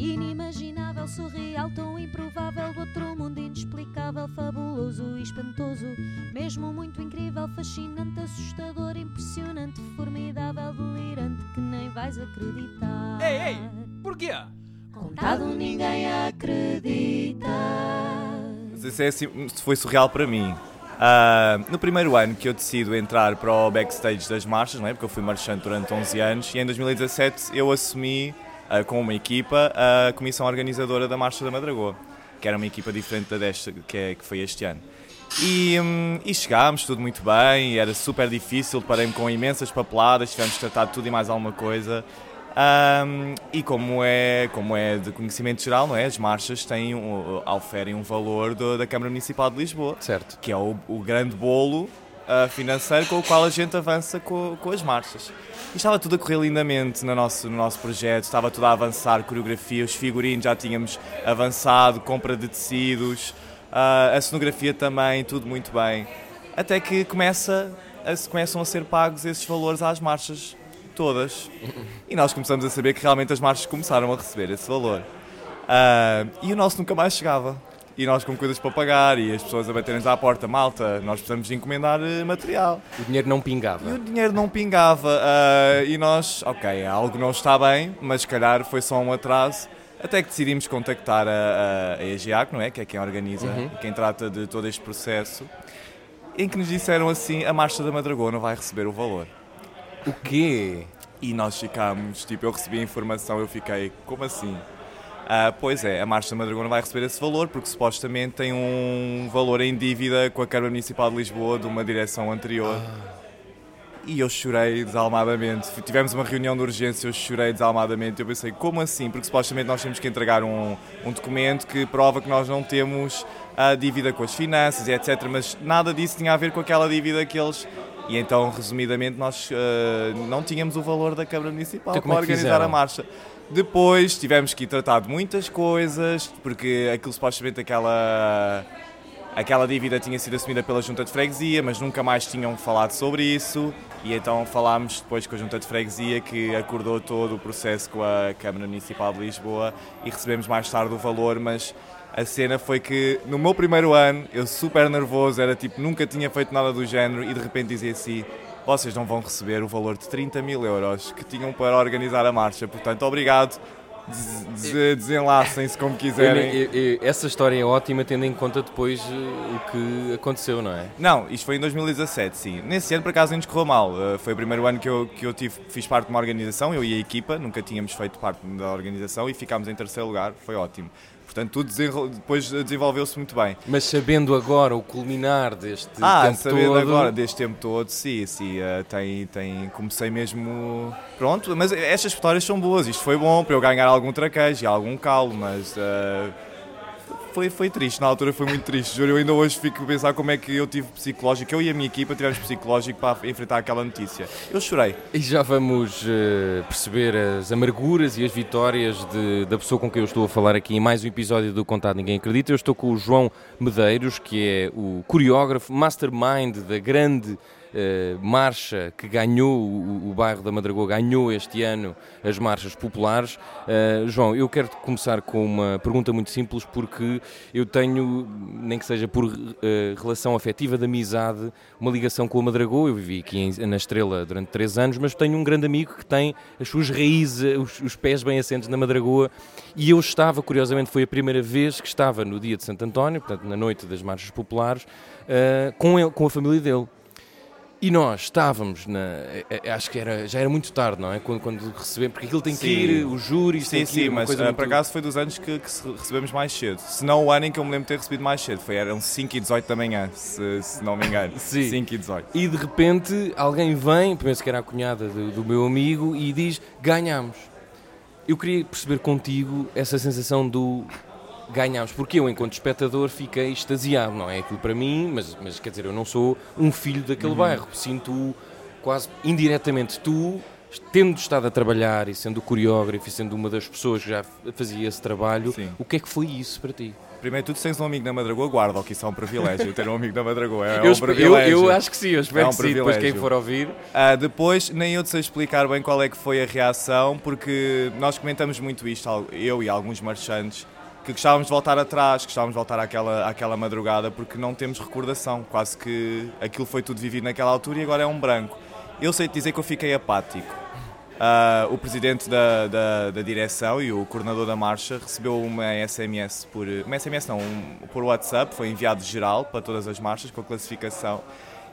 inimaginável, surreal, tão improvável, do outro mundo inexplicável, fabuloso e espantoso, mesmo muito incrível, fascinante, assustador, impressionante, formidável, delirante, que nem vais acreditar. Ei, ei, porquê? Contado ninguém acredita. Mas isso, é assim, foi surreal para mim. Ah, no primeiro ano que eu decido entrar para o backstage das marchas, não é? porque eu fui marchante durante 11 anos, e em 2017 eu assumi ah, com uma equipa a comissão organizadora da Marcha da Madragoa, que era uma equipa diferente da desta que, é, que foi este ano. E, hum, e chegámos, tudo muito bem, era super difícil, parei-me com imensas papeladas, tivemos que tratar de tudo e mais alguma coisa. Um, e como é, como é de conhecimento geral, não é? As marchas têm um, oferem um valor do, da Câmara Municipal de Lisboa, Certo. que é o, o grande bolo uh, financeiro com o qual a gente avança com, com as marchas. E estava tudo a correr lindamente no nosso, no nosso projeto, estava tudo a avançar, coreografia, os figurinos já tínhamos avançado, compra de tecidos, uh, a cenografia também, tudo muito bem. Até que começa a, começam a ser pagos esses valores às marchas todas. E nós começamos a saber que realmente as marchas começaram a receber esse valor. Ah, e o nosso nunca mais chegava. E nós com coisas para pagar e as pessoas a baterem-nos à porta, malta, nós precisamos encomendar eh, material. O dinheiro não E pingava. o dinheiro não pingava. ah, e nós, ok, algo não está bem, mas se calhar foi só um atraso. Até que decidimos contactar a, a, a não é? Que é quem organiza e quem trata de todo este processo. Em que nos disseram assim: a Marcha da Madragona vai receber o valor. O quê? E nós ficámos, tipo, eu recebi a informação, eu fiquei, como assim? Ah, pois é, a Marcha da Madragona vai receber esse valor porque supostamente tem um valor em dívida com a Câmara Municipal de Lisboa de uma direção anterior. E eu chorei desalmadamente. Tivemos uma reunião de urgência, eu chorei desalmadamente. Eu pensei, como assim? Porque supostamente nós temos que entregar um, um documento que prova que nós não temos a dívida com as finanças e etc. Mas nada disso tinha a ver com aquela dívida que eles. E então, resumidamente, nós ah, não tínhamos o valor da Câmara Municipal Então, para é organizar fizeram? a marcha. Depois tivemos que tratar de muitas coisas, porque aquilo supostamente aquela. Aquela dívida tinha sido assumida pela Junta de Freguesia, mas nunca mais tinham falado sobre isso. E então falámos depois com a Junta de Freguesia, que acordou todo o processo com a Câmara Municipal de Lisboa e recebemos mais tarde o valor. Mas a cena foi que no meu primeiro ano, eu super nervoso, era tipo, nunca tinha feito nada do género e de repente dizia assim: vocês não vão receber o valor de 30 mil euros que tinham para organizar a marcha. Portanto, obrigado. Des- des- Desenlacem-se como quiserem. Eu- eu- eu- essa história é ótima, tendo em conta depois eh, o que aconteceu, não é? Não, isto foi em 2017, sim. Nesse ano, por acaso, nem nos correu mal. Uh, foi o primeiro ano que eu, que eu tive, fiz parte de uma organização, eu e a equipa, nunca tínhamos feito parte da organização e ficámos em terceiro lugar, foi ótimo. Portanto, tudo depois uh, desenvolveu-se muito bem. Mas sabendo agora o culminar deste Ah, tempo sabendo todo, agora deste tempo todo, sim, sim, uh, tem, tem, comecei mesmo. Pronto, mas estas histórias são boas, isto foi bom para eu ganhar algum traquejo e algum calo, mas. uh, foi, foi triste, na altura foi muito triste, juro. Eu ainda hoje fico a pensar como é que eu tive psicológico, eu e a minha equipa tivemos psicológico para enfrentar aquela notícia. Eu chorei. E já vamos eh, perceber as amarguras e as vitórias de- da pessoa com quem eu estou a falar aqui em mais um episódio do Contado Ninguém Acredita. Eu estou com o João Medeiros, que é o coreógrafo, mastermind da grande marcha que ganhou, o, o bairro da Madragoa ganhou este ano as marchas populares. Eh, João, eu quero começar com uma pergunta muito simples, porque eu tenho, nem que seja por eh, relação afetiva de amizade, uma ligação com a Madragoa. Eu vivi aqui em- na Estrela durante três anos, mas tenho um grande amigo que tem as suas raízes, os, os pés bem assentes na Madragoa. E eu estava, curiosamente, foi a primeira vez que estava no dia de Santo António, portanto, na noite das marchas populares, eh, com, ele, com a família dele. E nós estávamos na. Acho que era, já era muito tarde, não é? Quando, quando recebemos. Porque aquilo tem que Sim. ir, os júris, Sim, tem que ir, sim, mas coisa uh, muito... por acaso foi dos anos que, que recebemos mais cedo. Se não o ano em que eu me lembro de ter recebido mais cedo, foi, eram 5 e 18 da manhã, se, se não me engano. Sim. 5 e 18. E de repente alguém vem, penso que era a cunhada do, do meu amigo, e diz: ganhamos. Eu queria perceber contigo essa sensação do ganhamos, porque eu, enquanto espectador, fiquei extasiado, não é aquilo para mim, mas, mas quer dizer, eu não sou um filho daquele bairro, sinto quase indiretamente tu. Tendo estado a trabalhar e sendo coreógrafo e sendo uma das pessoas que já fazia esse trabalho, Sim. o que é que foi isso para ti? Primeiro tudo, se tens um amigo na Madragoa, guarda, que isso é um privilégio, ter um amigo na Madragoa. É eu, um espe- eu, privilégio. eu acho que sim, eu espero É um que sim. Depois quem privilégio. for ouvir. Ah, depois, nem eu te sei explicar bem qual é que foi a reação, porque nós comentamos muito isto, eu e alguns marchantes, que gostávamos de voltar atrás, gostávamos de voltar àquela, àquela madrugada, porque não temos recordação. Quase que aquilo foi tudo vivido naquela altura e agora é um branco. Eu sei dizer que eu fiquei apático. Ah, o presidente da, da, da direção e o coordenador da marcha recebeu uma SMS por. Uma SMS não, um, por WhatsApp, foi enviado geral para todas as marchas com a classificação.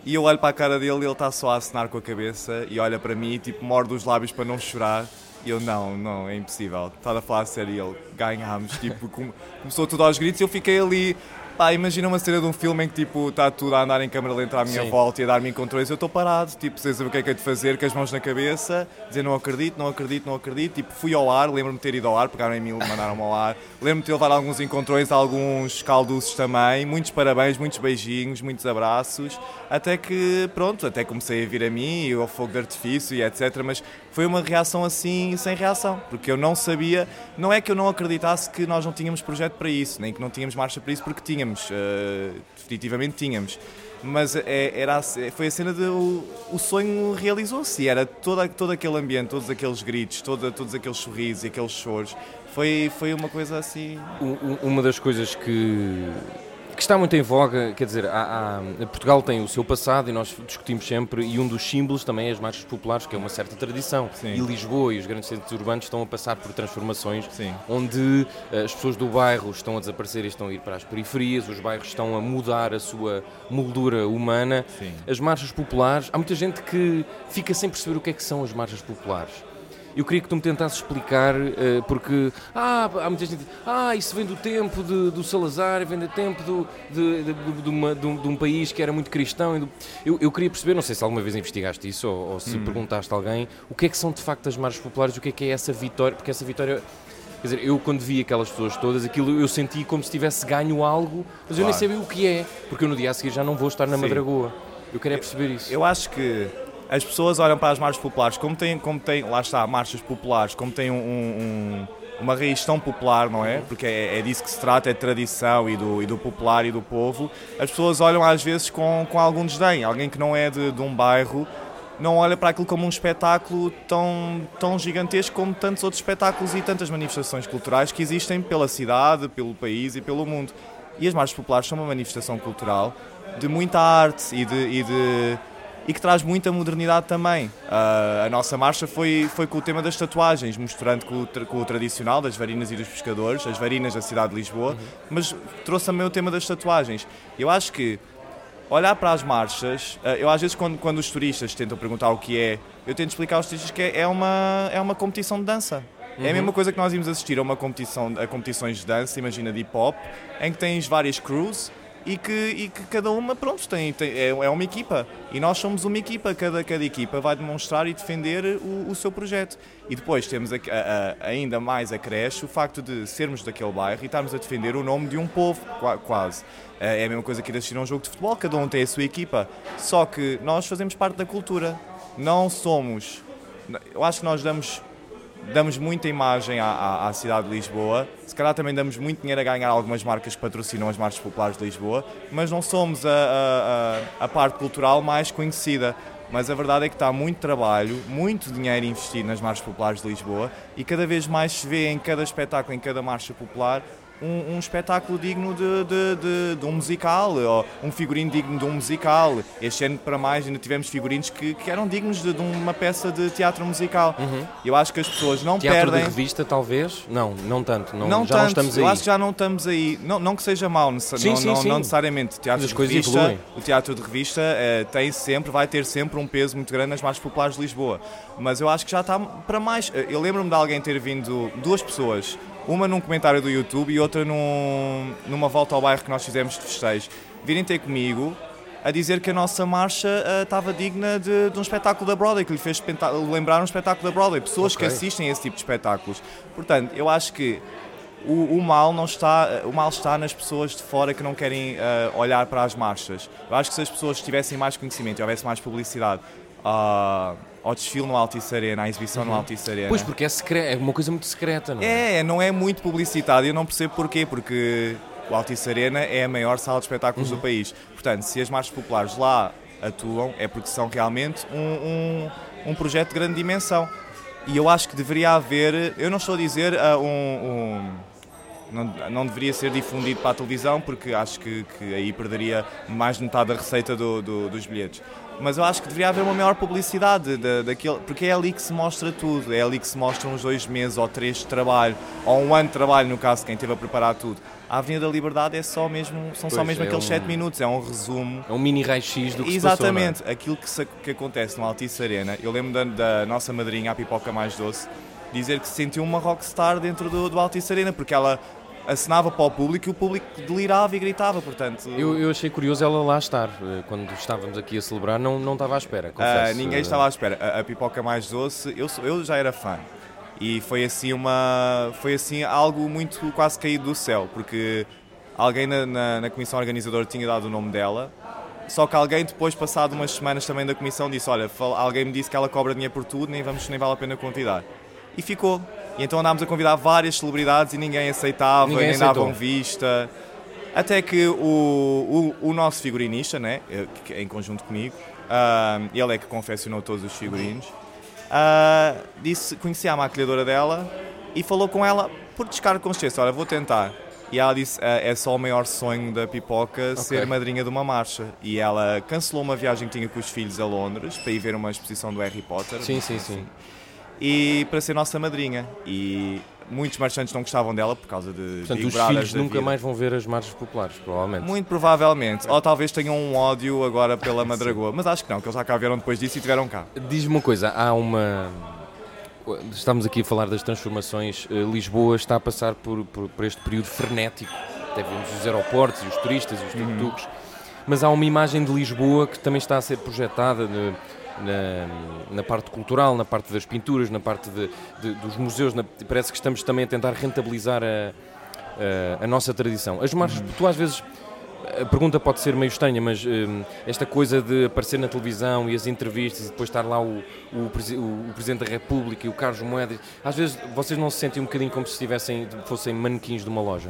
E eu olho para a cara dele e ele está só a acenar com a cabeça e olha para mim e tipo morde os lábios para não chorar. E eu, não, não, é impossível. Estava a falar a sério e ele, ganhámos. Tipo, com- começou tudo aos gritos e eu fiquei ali. Pá, imagina uma cena de um filme em que tipo está tudo a andar em câmera lenta à minha Sim. volta e a dar-me encontrões. Eu estou parado, tipo, sem saber o que é que é de fazer, com as mãos na cabeça, dizer não acredito, não acredito, não acredito. Tipo, fui ao ar, lembro-me de ter ido ao ar, pegaram em mim mandaram-me ao ar. Lembro-me de ter levado alguns encontrões, alguns calduços também. Muitos parabéns, muitos beijinhos, muitos abraços. Até que, pronto, até comecei a vir a mim e ao fogo de artifício e etc. Mas foi uma reação assim, sem reação, porque eu não sabia, não é que eu não acreditasse que nós não tínhamos projeto para isso, nem que não tínhamos marcha para isso, porque tínhamos, eh, definitivamente tínhamos. Mas é- era, foi a cena de o, o sonho realizou-se era todo, todo aquele ambiente, todos aqueles gritos, todo, todos aqueles sorrisos e aqueles choros. Foi, foi uma coisa assim. Uma das coisas que está muito em voga, quer dizer, há- há- Portugal tem o seu passado e nós discutimos sempre, e um dos símbolos também é as marchas populares, que é uma certa tradição. Sim. E Lisboa e os grandes centros urbanos estão a passar por transformações Sim. onde eh, as pessoas do bairro estão a desaparecer e estão a ir para as periferias, os bairros estão a mudar a sua moldura humana. Sim. As marchas populares, há muita gente que fica sem perceber o que é que são as marchas populares. Eu queria que tu me tentasses explicar, eh, porque ah, há muita gente ah, isso vem do tempo de- do Salazar, vem do tempo do, de, de- de- uma- de um, de um país que era muito cristão. Eu, eu queria perceber, não sei se alguma vez investigaste isso ou, ou se perguntaste a alguém, o que é que são de facto as marchas populares, o que é que é essa vitória, porque essa vitória Quer dizer, eu quando vi aquelas pessoas todas, aquilo eu senti como se tivesse ganho algo, mas eu nem Claro. sabia o que é, porque eu no dia a seguir já não vou estar na Sim. Madragoa. Eu queria perceber isso. Eu acho que as pessoas olham para as marchas populares, como tem, como tem lá está, marchas populares, como tem um, um- uma raiz tão popular, não é? Porque é, é disso que se trata, é tradição e do, e do popular e do povo. As pessoas olham às vezes com, com algum desdém. Alguém que não é de, de um bairro não olha para aquilo como um espetáculo tão, tão gigantesco como tantos outros espetáculos e tantas manifestações culturais que existem pela cidade, pelo país e pelo mundo. E as marchas populares são uma manifestação cultural de muita arte e de, e de- e que traz muita modernidade também. Ah, a nossa marcha foi, foi com o tema das tatuagens, misturando com o, tra- com o tradicional das varinas e dos pescadores, as varinas da cidade de Lisboa, mas trouxe também o tema das tatuagens. Eu acho que olhar para as marchas, eh, eu às vezes quando, quando os turistas tentam perguntar o que é, eu tento explicar aos turistas que é, é uma, é uma competição de dança. É a mesma coisa que nós íamos assistir a uma competição, a competições de dança, imagina de hip hop, em que tens várias crews e que, e que cada uma, pronto, tem, tem- é, é uma equipa. E nós somos uma equipa, cada, cada equipa vai demonstrar e defender o, o seu projeto. E depois temos a- a- a- ainda mais acresce o facto de sermos daquele bairro e estarmos a defender o nome de um povo, qua- quase. É a mesma coisa que ir assistir a um jogo de futebol, cada um tem a sua equipa. Só que nós fazemos parte da cultura. Não somos. Eu acho que nós damos damos muita imagem à, à- à cidade de Lisboa. Se calhar também damos muito dinheiro a ganhar algumas marcas que patrocinam as marcas populares de Lisboa, mas não somos a, a- a- parte cultural mais conhecida. Mas a verdade é que está muito trabalho, muito dinheiro investido nas marchas populares de Lisboa e cada vez mais se vê em cada espetáculo, em cada marcha popular, um, um espetáculo digno de, de- de- de um musical, ou um figurino digno de um musical. Este ano, para mais, ainda tivemos figurinos que, que eram dignos de, uma peça de teatro musical. Eu acho que as pessoas não Uhum. Teatro perdem. de revista, talvez? Não, não tanto. Não, Não já tanto, não estamos aí. eu acho que já não estamos aí. Não, não que seja mau, Sim, não, sim, não- sim. não necessariamente. Teatro Mas de revista, evoluem. o teatro de revista eh, tem sempre, vai ter sempre um peso muito grande nas marchas populares de Lisboa. Mas eu acho que já está para mais. Eh, Eu lembro-me de alguém ter vindo, duas pessoas, uma num comentário do YouTube e outra num- numa volta ao bairro que nós fizemos de festejo, virem ter comigo a dizer que a nossa marcha eh, estava digna de, de um espetáculo da Broadway, que lhe fez lembrar um espetáculo da Broadway. Pessoas Ok. que assistem a esse tipo de espetáculos. Portanto, eu acho que o, o mal não está o mal está nas pessoas de fora que não querem eh, olhar para as marchas eu acho que se as pessoas tivessem mais conhecimento e houvesse mais publicidade ah, ao desfile no Altice Arena à exibição no Altice Arena Pois, porque é, secre- é uma coisa muito secreta, não é? é não é muito publicitado e eu não percebo porquê porque o Altice Arena é a maior sala de espetáculos do país. Portanto, se as marchas populares lá atuam, é porque são realmente um, um, um projeto de grande dimensão. E eu acho que deveria haver, eu não estou a dizer uh, um, um não, não, deveria ser difundido para a televisão porque acho que, que aí perderia mais de metade da receita do, do, dos bilhetes. Mas eu acho que deveria haver uma maior publicidade da, daquele, porque é ali que se mostra tudo, é ali que se mostram os dois meses ou três de trabalho, ou um ano de trabalho, no caso quem esteve a preparar tudo. A Avenida da Liberdade é só mesmo, são pois só mesmo é aqueles um, 7 minutos, é um resumo. É um mini raio-x do que Exatamente, se passou, é? aquilo que, se, que acontece no Altice Arena. Eu lembro da, da nossa madrinha, a Pipoca Mais Doce, dizer que se sentiu uma rockstar dentro do, do Altice Arena, porque ela assinava para o público e o público delirava e gritava, portanto... Eu, eu achei curioso ela lá estar, eh, quando estávamos aqui a celebrar, não, não estava à espera, confesso. Uh, ninguém estava à espera. A, a, Pipoca Mais Doce, eu, eu já era fã. E foi assim uma... foi assim algo muito quase caído do céu, porque alguém na, na, na comissão organizadora tinha dado o nome dela, só que alguém depois, passado umas semanas também da comissão, disse, olha, alguém me disse que ela cobra dinheiro por tudo, nem, vamos, nem vale a pena convidar. E ficou. E então andámos a convidar várias celebridades e ninguém aceitava, ninguém nem davam vista. Até que o, o, o, nosso figurinista, né, eh, em conjunto comigo, uh, ele é que confeccionou todos os figurinos, uh, disse, conhecia a maquilhadora dela e falou com ela por descargo de consciência, olha, vou tentar. E ela disse, é só o maior sonho da Pipoca okay. ser madrinha de uma marcha. E ela cancelou uma viagem que tinha com os filhos a Londres para ir ver uma exposição do Harry Potter. Sim, sim, sim e para ser nossa madrinha. E muitos marchantes não gostavam dela por causa de Portanto, os filhos nunca vida. mais vão ver as marchas populares, provavelmente. Muito provavelmente. Ou talvez tenham um ódio agora pela Madragoa. Mas acho que não, que eles já cá vieram depois disso e tiveram cá. Diz-me uma coisa, há uma... Estamos aqui a falar das transformações. Eh, Lisboa está a passar por, por, por este período frenético. Até vemos os aeroportos e os turistas e os uhum. tuk-tuks. Uhum. Mas há uma imagem de Lisboa que também está a ser projetada... De, na, na, parte cultural, na parte das pinturas, na parte de, de, dos museus. Na, parece que estamos também a tentar rentabilizar a, a, a nossa tradição. As marchas, tu às vezes. A pergunta pode ser meio estranha, mas um, esta coisa de aparecer na televisão e as entrevistas e depois estar lá o, o, o, o Presidente da República e o Carlos Moedas, às vezes vocês não se sentem um bocadinho como se estivessem, fossem manequins de uma loja?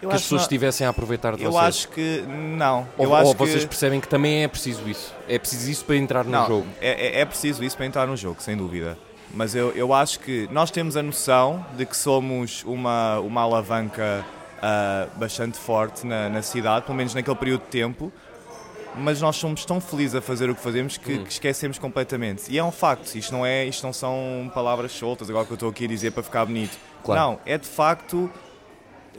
Eu que as pessoas estivessem a aproveitar de eu vocês? Eu acho que não. Ou, eu ou vocês que... percebem que também é preciso isso? É preciso isso para entrar no não, jogo? É, é, é preciso isso para entrar no jogo, sem dúvida. Mas eu, eu acho que nós temos a noção de que somos uma, uma alavanca uh, bastante forte na, na cidade, pelo menos naquele período de tempo, mas nós somos tão felizes a fazer o que fazemos que, hum. que, esquecemos completamente. E é um facto, isto não, é, isto não são palavras soltas, agora que eu estou aqui a dizer para ficar bonito. Claro. Não, é de facto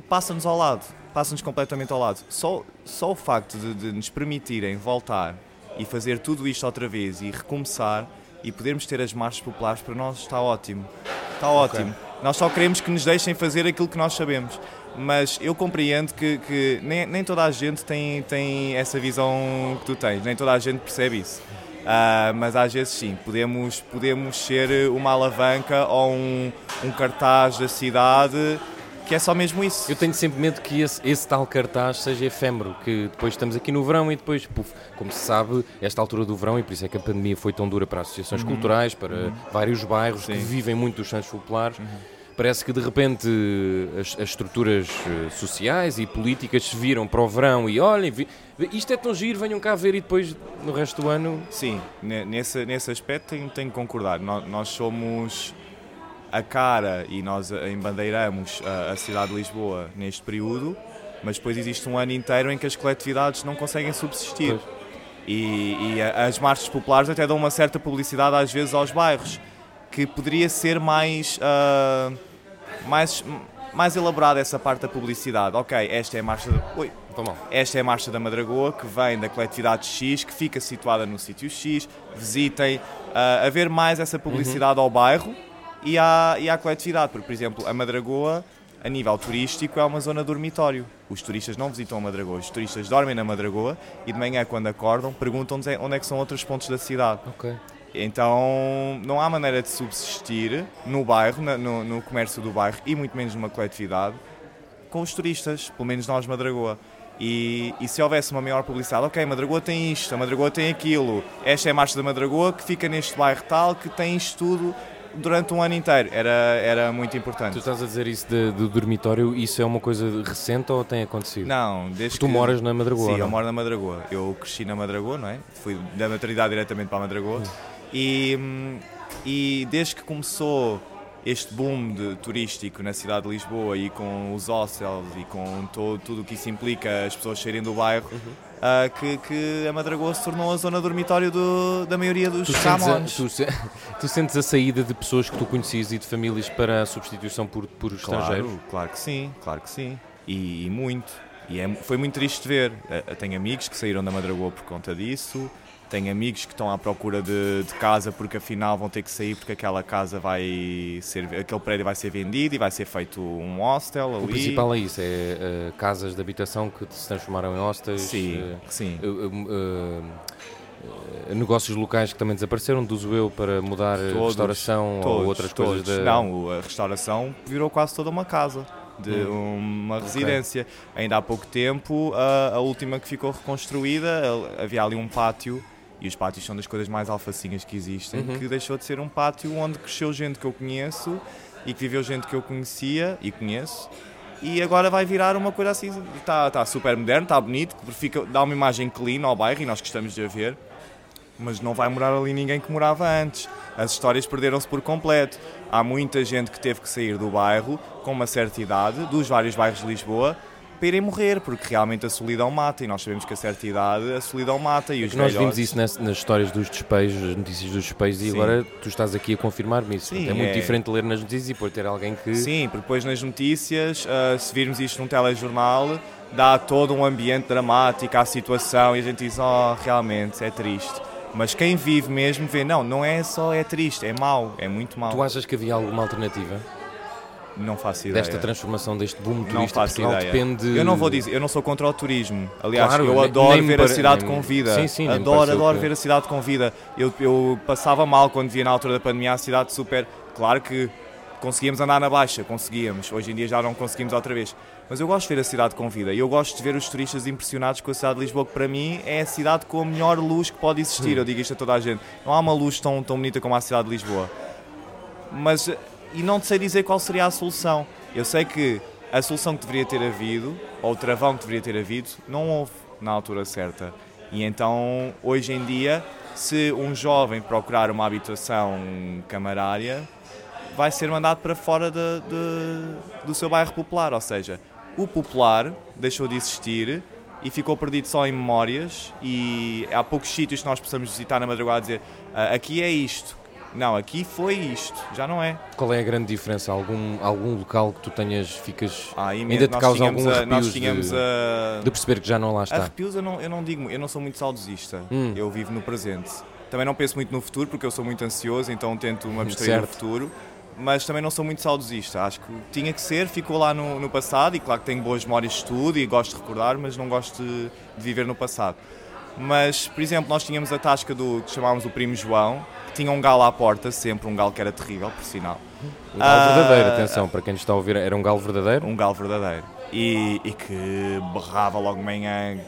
passa-nos ao lado, passa-nos completamente ao lado. Só, só o facto de, de, nos permitirem voltar e fazer tudo isto outra vez e recomeçar e podermos ter as marchas populares para nós está ótimo. Está ótimo. Okay. Nós só queremos que nos deixem fazer aquilo que nós sabemos. Mas eu compreendo que, que nem, nem toda a gente tem, tem essa visão que tu tens, nem toda a gente percebe isso. Uh, mas às vezes sim, podemos, podemos ser uma alavanca ou um, um cartaz da cidade que é só mesmo isso. Eu tenho sempre medo que esse, esse, tal cartaz seja efêmero, que depois estamos aqui no verão e depois, puf, como se sabe, esta altura do verão, e por isso é que a pandemia foi tão dura para associações uhum. culturais, para uhum. vários bairros Sim. que vivem muito dos santos populares. Uhum. Parece que de repente as, as, estruturas eh, sociais e políticas se viram para o verão e olhem, isto é tão giro, venham cá ver e depois no resto do ano. Sim, nesse, nesse aspecto tenho, tenho que concordar. nós, nós somos a cara e nós embandeiramos a, a cidade de Lisboa neste período, mas depois existe um ano inteiro em que as coletividades não conseguem subsistir. E, e, as marchas populares até dão uma certa publicidade às vezes aos bairros, que poderia ser mais, uh, mais, mais elaborada essa parte da publicidade. Ok, esta é a marcha. De... Oi. Esta é a marcha da Madragoa, que vem da coletividade X, que fica situada no sítio X. Visitem, uh, haver mais essa publicidade uhum. ao bairro e à, e à coletividade, porque, por exemplo, a Madragoa, a nível turístico, é uma zona dormitório. Os turistas não visitam a Madragoa, os turistas dormem na Madragoa e de manhã, quando acordam, perguntam-nos onde é que são outros pontos da cidade. Okay. Então não há maneira de subsistir no bairro, no, no comércio do bairro e muito menos numa coletividade com os turistas, pelo menos nós Madragoa. E, e, se houvesse uma maior publicidade, ok, Madragoa tem isto, a Madragoa tem aquilo, esta é a marcha da Madragoa que fica neste bairro tal, que tem isto tudo, durante um ano inteiro. Era, era muito importante. Tu estás a dizer isso de- do dormitório, isso é uma coisa recente ou tem acontecido? Não, desde Tu que... moras na Madragoa, Sim, não? eu moro na Madragoa. Eu cresci na Madragoa, não é? Fui da maternidade diretamente para a Madragoa. E, hum, e desde que começou este boom de, turístico na cidade de Lisboa e com os hostels e com todo, tudo o que isso implica, as pessoas saírem do bairro, Uhum. Ah, que, que a Madragoa se tornou a zona dormitório do- da maioria dos Tu sentes, a, camões. tu, tu sentes a saída de pessoas que tu conheces e de famílias para a substituição por, por estrangeiros? Claro, claro que sim, claro que sim. E, e muito. E é- foi muito triste ver. Eh, Tenho amigos que saíram da Madragoa por conta disso. Tenho amigos que estão à procura de, de casa porque afinal vão ter que sair porque aquela casa vai ser, aquele prédio vai ser vendido e vai ser feito um hostel ali. O principal é isso, é eh, casas de habitação que se transformaram em hostels, Sim, eh, sim. eh, negócios locais que também desapareceram, uso eu, para mudar Todos, restauração ou Todos, outras todos. coisas da... Não, a restauração virou quase toda uma casa. De Hum. uma residência. Ainda há pouco tempo, a, a última que ficou reconstruída, havia ali um pátio, e os pátios são das coisas mais alfacinhas que existem, Uhum. que deixou de ser um pátio onde cresceu gente que eu conheço e que viveu gente que eu conhecia e conheço. E agora vai virar uma coisa assim, está está super moderno, está bonito, fica, dá uma imagem clean ao bairro e nós gostamos de a ver mas não vai morar ali ninguém que morava antes. As histórias perderam-se por completo. Há muita gente que teve que sair do bairro com uma certa idade, dos vários bairros de Lisboa, para irem morrer, porque realmente a solidão mata, e nós sabemos que a certa idade a solidão mata, e os Nós vimos isso nas, nas histórias dos despejos, as notícias dos despejos, e Sim. agora tu estás aqui a confirmar-me isso. Sim, é muito é- diferente ler nas notícias e depois ter alguém que... Sim, porque depois nas notícias, ah, se virmos isto num telejornal, dá todo um ambiente dramático à situação e a gente diz, oh, realmente, é triste. Mas quem vive mesmo vê, não, não é só é triste, é mau, é muito mau. Tu achas que havia alguma alternativa Não faço ideia. desta transformação, deste boom Não turístico? faço Portugal ideia. depende... Eu não vou dizer, eu não sou contra o turismo. Aliás, Claro, eu adoro ver a pare- cidade nem- com vida. Sim, sim, adoro, adoro que- ver a cidade com vida. Eu, eu passava mal quando via na altura da pandemia a cidade super. Claro que conseguíamos andar na baixa, conseguíamos. Hoje em dia já não conseguimos outra vez. Mas eu gosto de ver a cidade com vida e eu gosto de ver os turistas impressionados com a cidade de Lisboa, que para mim é a cidade com a melhor luz que pode existir. Eu digo isto a toda a gente. Não há uma luz tão, tão bonita como a cidade de Lisboa. Mas, e não sei dizer qual seria a solução. Eu sei que a solução que deveria ter havido, ou o travão que deveria ter havido, não houve na altura certa. E então, hoje em dia, se um jovem procurar uma habitação camarária, vai ser mandado para fora de- de- do seu bairro popular. Ou seja, o popular deixou de existir e ficou perdido só em memórias. E há poucos sítios que nós possamos visitar na madrugada a dizer "Ah, aqui é isto. Não, aqui foi isto. Já não é. Qual é a grande diferença? Algum, algum local que tu tenhas, ficas... Ah, Ainda te causa algum a- arrepios de- a. De perceber que já não lá está. Arrepios eu não, eu não digo, eu não sou muito saudosista. Hum. Eu vivo no presente. Também não penso muito no futuro porque eu sou muito ansioso, então tento me abstrair do futuro. Mas também não sou muito saudosista. Acho que tinha que ser, ficou lá no, no passado e claro que tenho boas memórias de tudo e gosto de recordar, mas não gosto de, de viver no passado. Mas, por exemplo, nós tínhamos a tasca do que chamávamos o Primo João, tinha um galo à porta, sempre um galo que era terrível, por sinal. Um galo Ah, verdadeiro, atenção, para quem nos está a ouvir, era um galo verdadeiro? um galo verdadeiro. E, e que berrava logo de manhã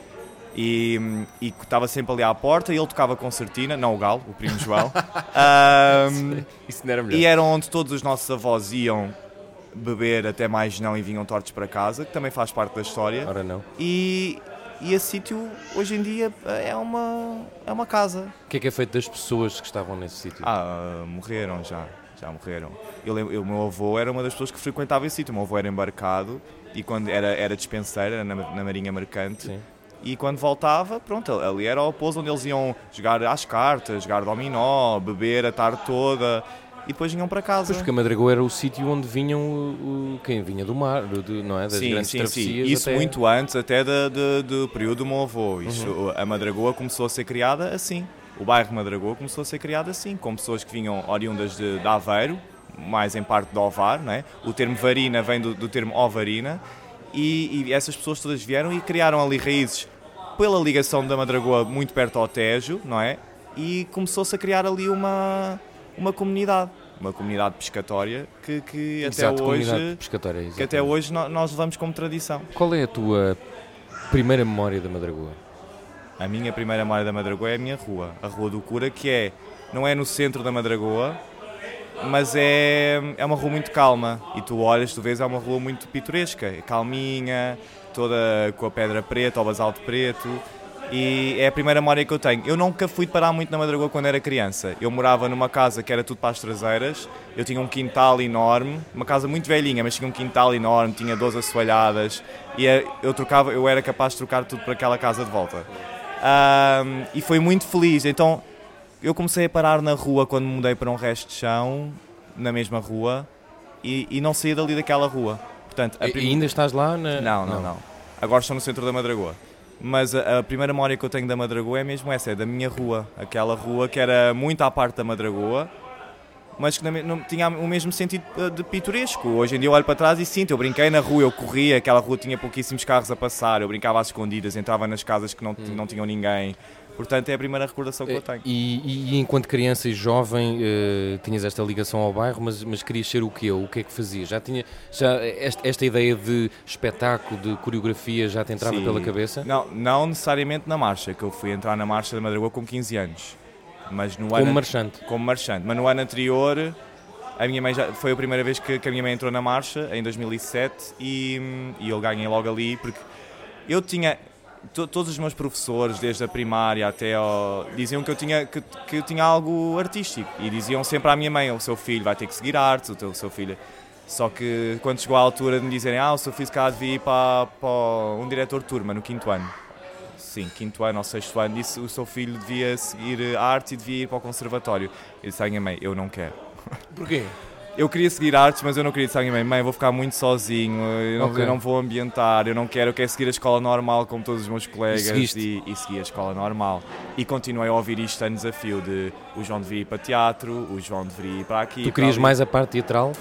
e, e que estava sempre ali à porta e ele tocava concertina, não o galo, o primo João. Ahm, Isso não era melhor. e era onde todos os nossos avós iam beber até mais não e vinham tortos para casa, que também faz parte da história. Ora não. E, e esse sítio hoje em dia é uma, é uma casa. O que é que é feito das pessoas que estavam nesse sítio? Ah, morreram já, já morreram. Eu lembro, o meu avô era uma das pessoas que frequentava esse sítio. O meu avô era embarcado e quando era, era dispenseiro, era na, na Marinha Mercante. Sim. E quando voltava, pronto, ali era o pouso onde eles iam jogar às cartas, jogar dominó, beber a tarde toda e depois vinham para casa. Pois porque a Madragoa era o sítio onde vinham o, o- quem vinha do mar, não é? Das sim, grandes sim, sim. travessias. Isso até- muito antes até da- de- do período do meu avô. Isso, Uhum. A Madragoa começou a ser criada assim. O bairro Madragoa começou a ser criado assim, com pessoas que vinham oriundas de, de Aveiro, mais em parte de Ovar, não é? O termo varina vem do, do termo ovarina, e, e essas pessoas todas vieram e criaram ali raízes pela ligação da Madragoa muito perto ao Tejo, não é? E começou-se a criar ali uma, uma comunidade, uma comunidade pescatória que, que até Exato, comunidade hoje pescatória, que até hoje no- nós levamos como tradição. Qual é a tua primeira memória da Madragoa? A minha primeira memória da Madragoa é a minha rua, a Rua do Cura, que é, não é no centro da Madragoa, mas é, é uma rua muito calma. E tu olhas, tu vês, é uma rua muito pitoresca, calminha, toda com a pedra preta, o basalto preto. E é a primeira memória que eu tenho. Eu nunca fui parar muito na Madragoa quando era criança. Eu morava numa casa que era tudo para as traseiras. Eu tinha um quintal enorme, uma casa muito velhinha, mas tinha um quintal enorme, tinha 12 assoalhadas. E eu trocava, eu era capaz de trocar tudo para aquela casa de volta. Um, e foi muito feliz. Então eu comecei a parar na rua quando me mudei para um resto de chão, na mesma rua, e, e não saí dali daquela rua. Portanto, prim... E ainda estás lá? Na... Não, não, não, não. Agora estou no centro da Madragoa. Mas a, a, primeira memória que eu tenho da Madragoa é mesmo essa, é da minha rua. Aquela rua que era muito à parte da Madragoa, mas que não, tinha o mesmo sentido de pitoresco. Hoje em dia eu olho para trás e sinto, eu brinquei na rua, eu corria, aquela rua tinha pouquíssimos carros a passar, eu brincava às escondidas, entrava nas casas que não, hum. não tinham ninguém. Portanto, é a primeira recordação que eu tenho. E, e enquanto criança e jovem, uh, tinhas esta ligação ao bairro, mas, mas querias ser o quê? O que é que fazias? Já tinha já esta, esta ideia de espetáculo, de coreografia, já te entrava Sim. pela cabeça? Não, não necessariamente na marcha, que eu fui entrar na marcha da Madragoa com 15 anos. Mas no como ano, marchante? Como marchante. Mas no ano anterior, a minha mãe já, foi a primeira vez que, que a minha mãe entrou na marcha, em 2007, e, e eu ganhei logo ali, porque eu tinha todos os meus professores, desde a primária até ao, diziam que eu, tinha, que, que eu tinha algo artístico e diziam sempre à minha mãe: o seu filho vai ter que seguir artes, o, teu, o seu filho. Só que quando chegou a altura de me dizerem: ah, o seu filho se calhar devia ir para, para um diretor de turma no quinto ano. Sim, quinto ano ou sexto ano, disse o seu filho devia seguir arte e devia ir para o conservatório. Eu disse à minha mãe: eu não quero. Porquê? Eu queria seguir artes, mas eu não queria dizer à mãe, mãe, vou ficar muito sozinho, eu não, okay. eu não, vou ambientar, eu não quero, eu quero seguir a escola normal como todos os meus colegas e, e segui a escola normal. E continuei a ouvir isto a desafio de o João deveria ir para teatro, o João deveria ir para aqui. Tu querias mais a parte teatral?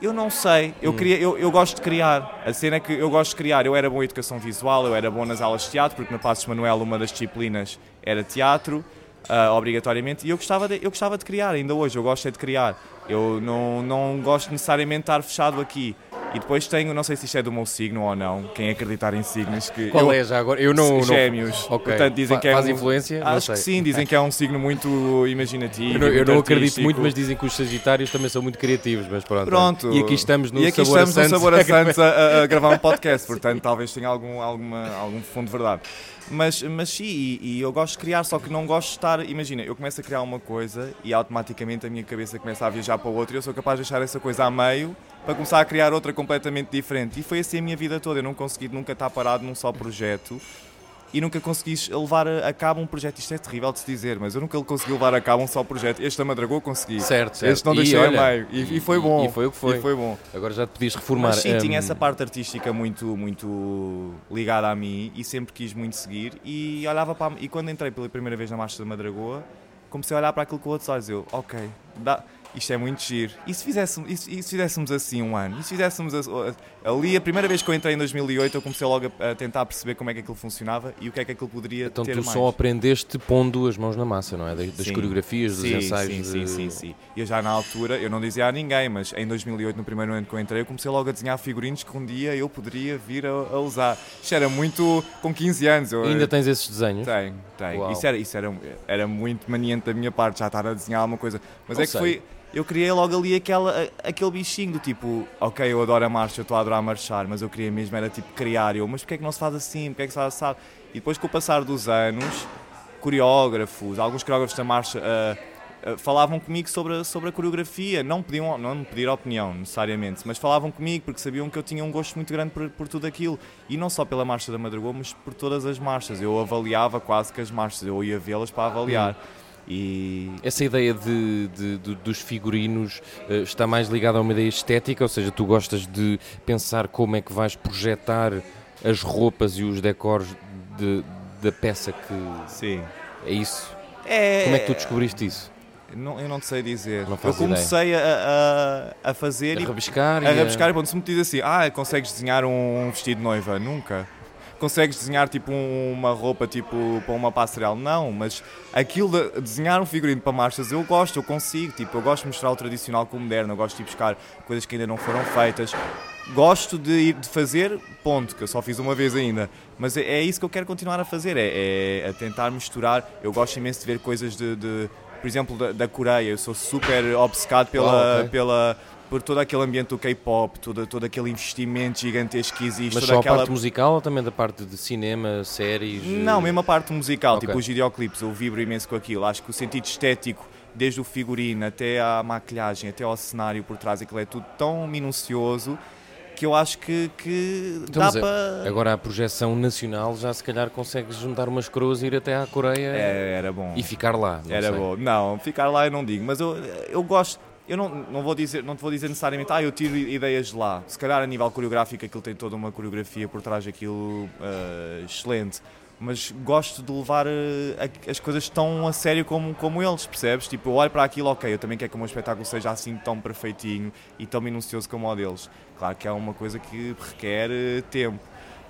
Eu não sei, eu, hum. queria, eu, eu gosto de criar. A cena é que eu gosto de criar. Eu era bom em educação visual, eu era bom nas aulas de teatro, porque no Passos Manuel uma das disciplinas era teatro, uh, obrigatoriamente, e eu gostava, de, eu gostava de criar, ainda hoje, eu gosto é de criar. Eu não, não gosto necessariamente de estar fechado aqui. E depois tenho, não sei se isto é do meu signo ou não, quem acreditar em signos. Que Qual eu, é já agora? Eu não. Gêmeos. Não... Okay. Portanto, dizem que é Faz um, influência? Acho que sim, dizem que é um signo muito imaginativo. Eu não, eu não acredito muito, mas dizem que os Sagitários também são muito criativos. Mas pronto. pronto. E aqui estamos no e aqui Sabor estamos a Santos, no Sabor a, Santos a, a, gravar um podcast, portanto talvez tenha algum, alguma, algum fundo de verdade. Mas, mas sim, e, e, eu gosto de criar, só que não gosto de estar. Imagina, eu começo a criar uma coisa e automaticamente a minha cabeça começa a viajar para outra e eu sou capaz de deixar essa coisa a meio para começar a criar outra completamente diferente. E foi assim a minha vida toda. Eu não consegui nunca estar parado num só projeto e nunca consegui levar a cabo um projeto. Isto é terrível de se dizer, mas eu nunca consegui levar a cabo um só projeto. Este da Madragoa consegui. Certo, certo. Este não deixei a meio. E, e, foi bom. E, foi o que foi. E foi bom. Agora já te podias reformar. Mas sim, um... tinha essa parte artística muito, muito ligada a mim e sempre quis muito seguir. E olhava para. E quando entrei pela primeira vez na Marcha da Madragoa, comecei a olhar para aquilo com outros olhos. Eu, ok, dá isto é muito giro. E se fizéssemos, e se, e se fizéssemos assim um ano? E se fizéssemos ali, a primeira vez que eu entrei em 2008, eu comecei logo a, a, tentar perceber como é que aquilo funcionava e o que é que aquilo poderia então, ter mais. Então tu só aprendeste pondo as mãos na massa, não é? Das, sim. coreografias, dos sim, ensaios. Sim, de... sim, sim, sim. E eu já na altura, eu não dizia a ninguém, mas em 2008, no primeiro ano que eu entrei, eu comecei logo a desenhar figurinos que um dia eu poderia vir a, a usar. Isto era muito com 15 anos. Eu, ainda tens esses desenhos? Tenho, tenho. Isso, era, isso era, era muito maniante da minha parte, já estar a desenhar alguma coisa. Mas não é sei. que foi eu criei logo ali aquela, aquele bichinho do tipo, ok, eu adoro a marcha, eu estou a adorar marchar, mas eu queria mesmo era tipo criar. Eu, mas porquê é que não se faz assim? Porquê é que se faz? E depois com o passar dos anos, coreógrafos, alguns coreógrafos da marcha uh, falavam comigo sobre a, sobre a coreografia. Não, pediam, não me pediram opinião necessariamente, mas falavam comigo porque sabiam que eu tinha um gosto muito grande por, por tudo aquilo. E não só pela marcha da Madragoa, mas por todas as marchas. Eu avaliava quase que as marchas, eu ia vê-las para avaliar. Hum. E... Essa ideia de, de, de dos figurinos uh, está mais ligada a uma ideia estética, ou seja, tu gostas de pensar como é que vais projetar as roupas e os decors de, da peça que. Sim. É isso? É... Como é que tu descobriste isso? Não, eu não te sei dizer. Não eu comecei a, a, a, fazer. A rabiscar. A, rabiscar e quando se me diz assim: ah, consegues desenhar um vestido de noiva? Nunca consegues desenhar tipo uma roupa tipo para uma passarela. Não, mas aquilo de desenhar um figurino para marchas eu gosto, eu consigo. Tipo, eu gosto de mostrar o tradicional com o moderno, eu gosto de buscar coisas que ainda não foram feitas. Gosto de ir de fazer, ponto, que eu só fiz uma vez ainda. Mas é, é isso que eu quero continuar a fazer, é, é, a tentar misturar. Eu gosto imenso de ver coisas de, de por exemplo, da, da Coreia. Eu sou super obcecado pela, Ah, ok. pela, por todo aquele ambiente do K-pop, todo, todo aquele investimento gigantesco que existe. Mas toda só a aquela... parte musical ou também da parte de cinema, séries? Não, eh, mesmo a parte musical, Ok. tipo os videoclipes, eu vibro imenso com aquilo. Acho que o sentido estético, desde o figurino até à maquilhagem, até ao cenário por trás, aquilo é tudo tão minucioso que eu acho que, que Então, dá é- para. Agora a projeção nacional já se calhar consegues juntar umas coroas e ir até à Coreia É, era bom. e ficar lá. não Era sei. bom. Não, ficar lá eu não digo, mas eu, eu gosto. Eu não, não, vou dizer, não te vou dizer necessariamente, ah, eu tiro ideias de lá. Se calhar a nível coreográfico aquilo tem toda uma coreografia por trás daquilo eh, excelente. Mas gosto de levar a- as coisas tão a sério como, como eles, percebes? Tipo, eu olho para aquilo, ok, eu também quero que o meu espetáculo seja assim tão perfeitinho e tão minucioso como o deles. Claro que é uma coisa que requer eh, tempo.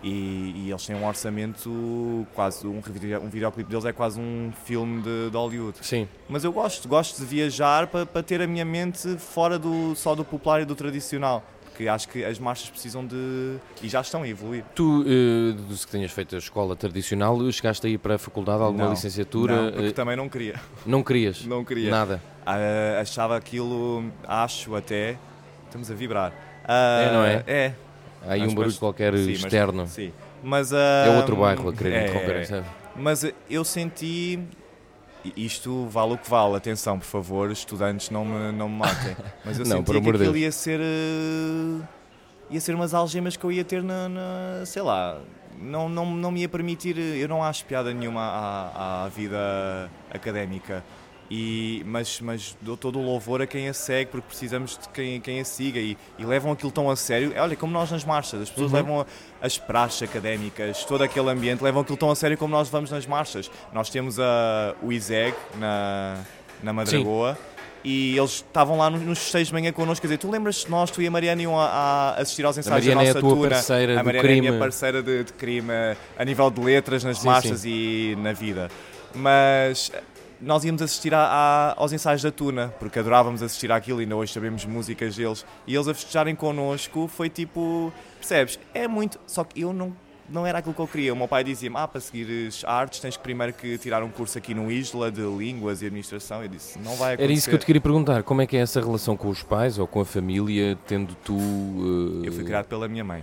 E, e eles têm um orçamento quase, um, um videoclipe deles é quase um filme de, de Hollywood. Sim. Mas eu gosto, gosto de viajar para, para ter a minha mente fora do, só do popular e do tradicional. Porque acho que as marchas precisam de. e já estão a evoluir. Tu, eh, que tenhas feito a escola tradicional, chegaste aí para a faculdade, alguma Não, licenciatura? Não, porque eh, também não queria. não querias? Não queria. Nada. Ah, achava aquilo, acho até. Estamos a vibrar. Ah, É, não é? É. Há aí Mas- um barulho mas- qualquer sim, mas- externo. Sim. Mas, É outro bairro a querer é, interromper, é. sabe? Mas eu senti. Isto vale o que vale, atenção, por favor, estudantes não me, não me matem. Mas eu Não, senti que aquilo ia ser. eh, ia ser umas algemas que eu ia ter na. na- sei lá. Não, não, não me ia permitir. Eu não acho piada nenhuma à, à vida académica. E, mas, mas dou todo o louvor a quem a segue porque precisamos de quem, quem a siga e, e levam aquilo tão a sério. Olha, como nós nas marchas, as pessoas Uhum. levam as praxes académicas, todo aquele ambiente, levam aquilo tão a sério como nós vamos nas marchas. Nós temos a, o ISEG na, na Madragoa e eles estavam lá nos, festejos de manhã connosco. Quer dizer, tu lembras de nós, tu e a Mariana iam a, a assistir aos ensaios da é a nossa tua tuna. parceira A Mariana é a crime. minha parceira de, de crime a nível de letras nas Sim, marchas e na vida. Mas nós íamos assistir a- a- aos ensaios da Tuna, porque adorávamos assistir àquilo e ainda hoje sabemos músicas deles. E eles a festejarem connosco foi tipo, percebes? É muito. Só que eu não. Não era aquilo que eu queria. O meu pai dizia-me: Ah, para seguires artes tens que primeiro que tirar um curso aqui no Isla de Línguas e Administração. Eu disse: Não vai acontecer. Era isso que eu te queria perguntar. Como é que é essa relação com os pais ou com a família, tendo tu. eh, Eu fui criado pela minha mãe.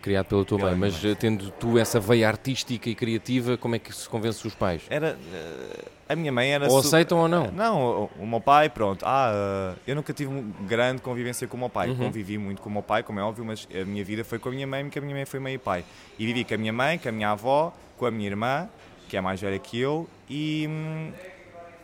Criado pela tua mãe, mas eh, tendo tu essa veia artística e criativa, como é que se convence os pais? Era. eh, a minha mãe era. Ou aceitam ou não? Não, o, meu pai, pronto. Ah, eh, eu nunca tive grande convivência com o meu pai. Uhum. Convivi muito com o meu pai, como é óbvio, mas a minha vida foi com a minha mãe, porque a minha mãe foi e pai. E vivi com a minha mãe, com a minha avó, com a minha irmã, que é mais velha que eu, e, hum,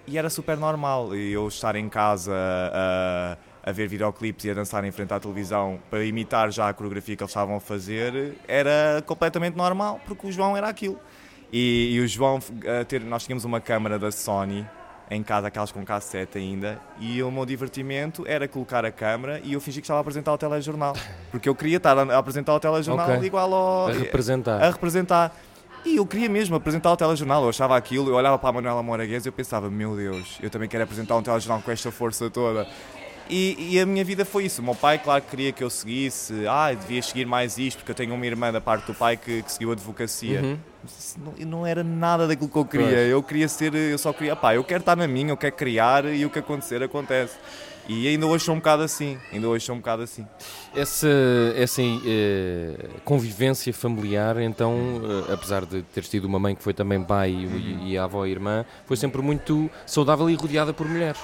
e era super normal. Eu estar em casa a, a ver videoclipes e a dançar em frente à televisão para imitar já a coreografia que eles estavam a fazer era completamente normal, porque o João era aquilo. E, e o João, eh, ter, nós tínhamos uma câmara da Sony em casa, aquelas com cassete ainda, e o meu divertimento era colocar a câmara e eu fingi que estava a apresentar o telejornal. Porque eu queria estar a apresentar o telejornal Ok. igual ao. A representar. a representar. E eu queria mesmo apresentar o telejornal, eu achava aquilo, eu olhava para a Manuela Moragues e eu pensava, meu Deus, eu também quero apresentar um telejornal com esta força toda. E, e a minha vida foi isso. O meu pai, claro, que queria que eu seguisse, ah, devia seguir mais isto, porque eu tenho uma irmã da parte do pai que, que seguiu a advocacia. Uhum. Não, não era nada daquilo que eu queria. Pois. Eu queria ser, eu só queria, pá, eu quero estar na minha, eu quero criar e o que acontecer, acontece. E ainda hoje sou um bocado assim, ainda hoje sou um bocado assim. Essa, essa eh, convivência familiar, então, eh, apesar de teres tido uma mãe que foi também pai e, e a avó e irmã, foi sempre muito saudável e rodeada por mulheres.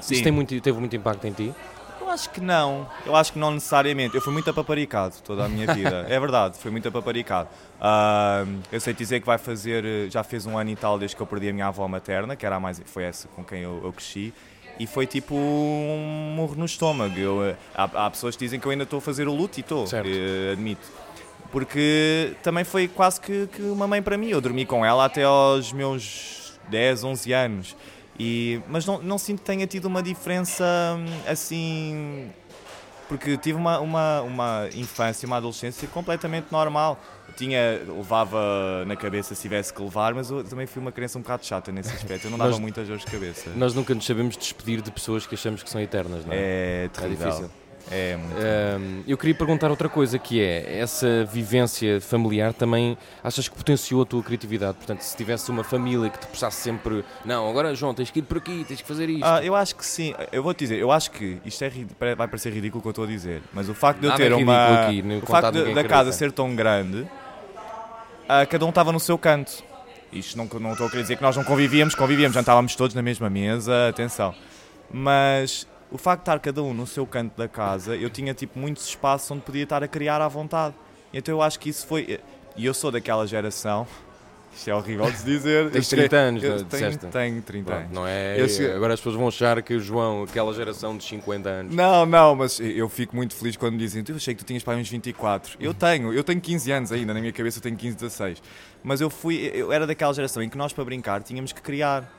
Isso tem muito, teve muito impacto em ti? Eu acho que não. Eu acho que não necessariamente. Eu fui muito apaparicado toda a minha vida. é verdade, fui muito apaparicado. Ah, eu sei dizer que vai fazer, eh, já fez um ano e tal desde que eu perdi a minha avó materna, que era a mais, foi essa com quem eu, eu cresci. E foi tipo um murro no estômago. Eu, eh, há, há pessoas que dizem que eu ainda estou a fazer o luto e estou, eh, admito. Porque também foi quase que, que uma mãe para mim. Eu dormi com ela até aos meus 10, 11 anos. E, mas não, não sinto que tenha tido uma diferença hum, assim. Porque tive uma, uma, uma infância, uma adolescência completamente normal. Eu tinha, levava na cabeça se tivesse que levar, mas eu também fui uma criança um bocado chata nesse aspecto. Eu não dava Nós- muitas dores de cabeça. Nós nunca nos sabemos despedir de pessoas que achamos que são eternas, não é? É terrível. difícil. É muito. Ahm, eu queria perguntar outra coisa que é, essa vivência familiar também achas que potenciou a tua criatividade? Portanto, se tivesse uma família que te puxasse sempre, não, agora João, tens que ir por aqui, tens que fazer isto. Ah, eu acho que sim. Eu vou te dizer, eu acho que isto é, vai parecer ridículo o que eu estou a dizer, mas o facto de eu Nada ter é uma. aqui, o facto de- da acredita. casa ser tão grande, ah, cada um estava no seu canto. Isto não, não estou a querer dizer que nós não convivíamos, convivíamos, jantávamos todos na mesma mesa, atenção. Mas o facto de estar cada um no seu canto da casa, eu tinha tipo muitos espaços onde podia estar a criar à vontade. Então eu acho que isso foi. E eu sou daquela geração. Isto é horrível de se dizer. Tens eu cheguei- 30 anos, eu não é? tenho, tenho 30 Pronto, anos. não é? Eu Agora as pessoas vão achar que o João, aquela geração de 50 anos. Não, não, mas eu fico muito feliz quando me dizem, eu achei que tu tinhas para uns 24. Eu tenho, eu tenho 15 anos ainda, na minha cabeça eu tenho 15, 16. Mas eu fui, eu era daquela geração em que nós para brincar tínhamos que criar.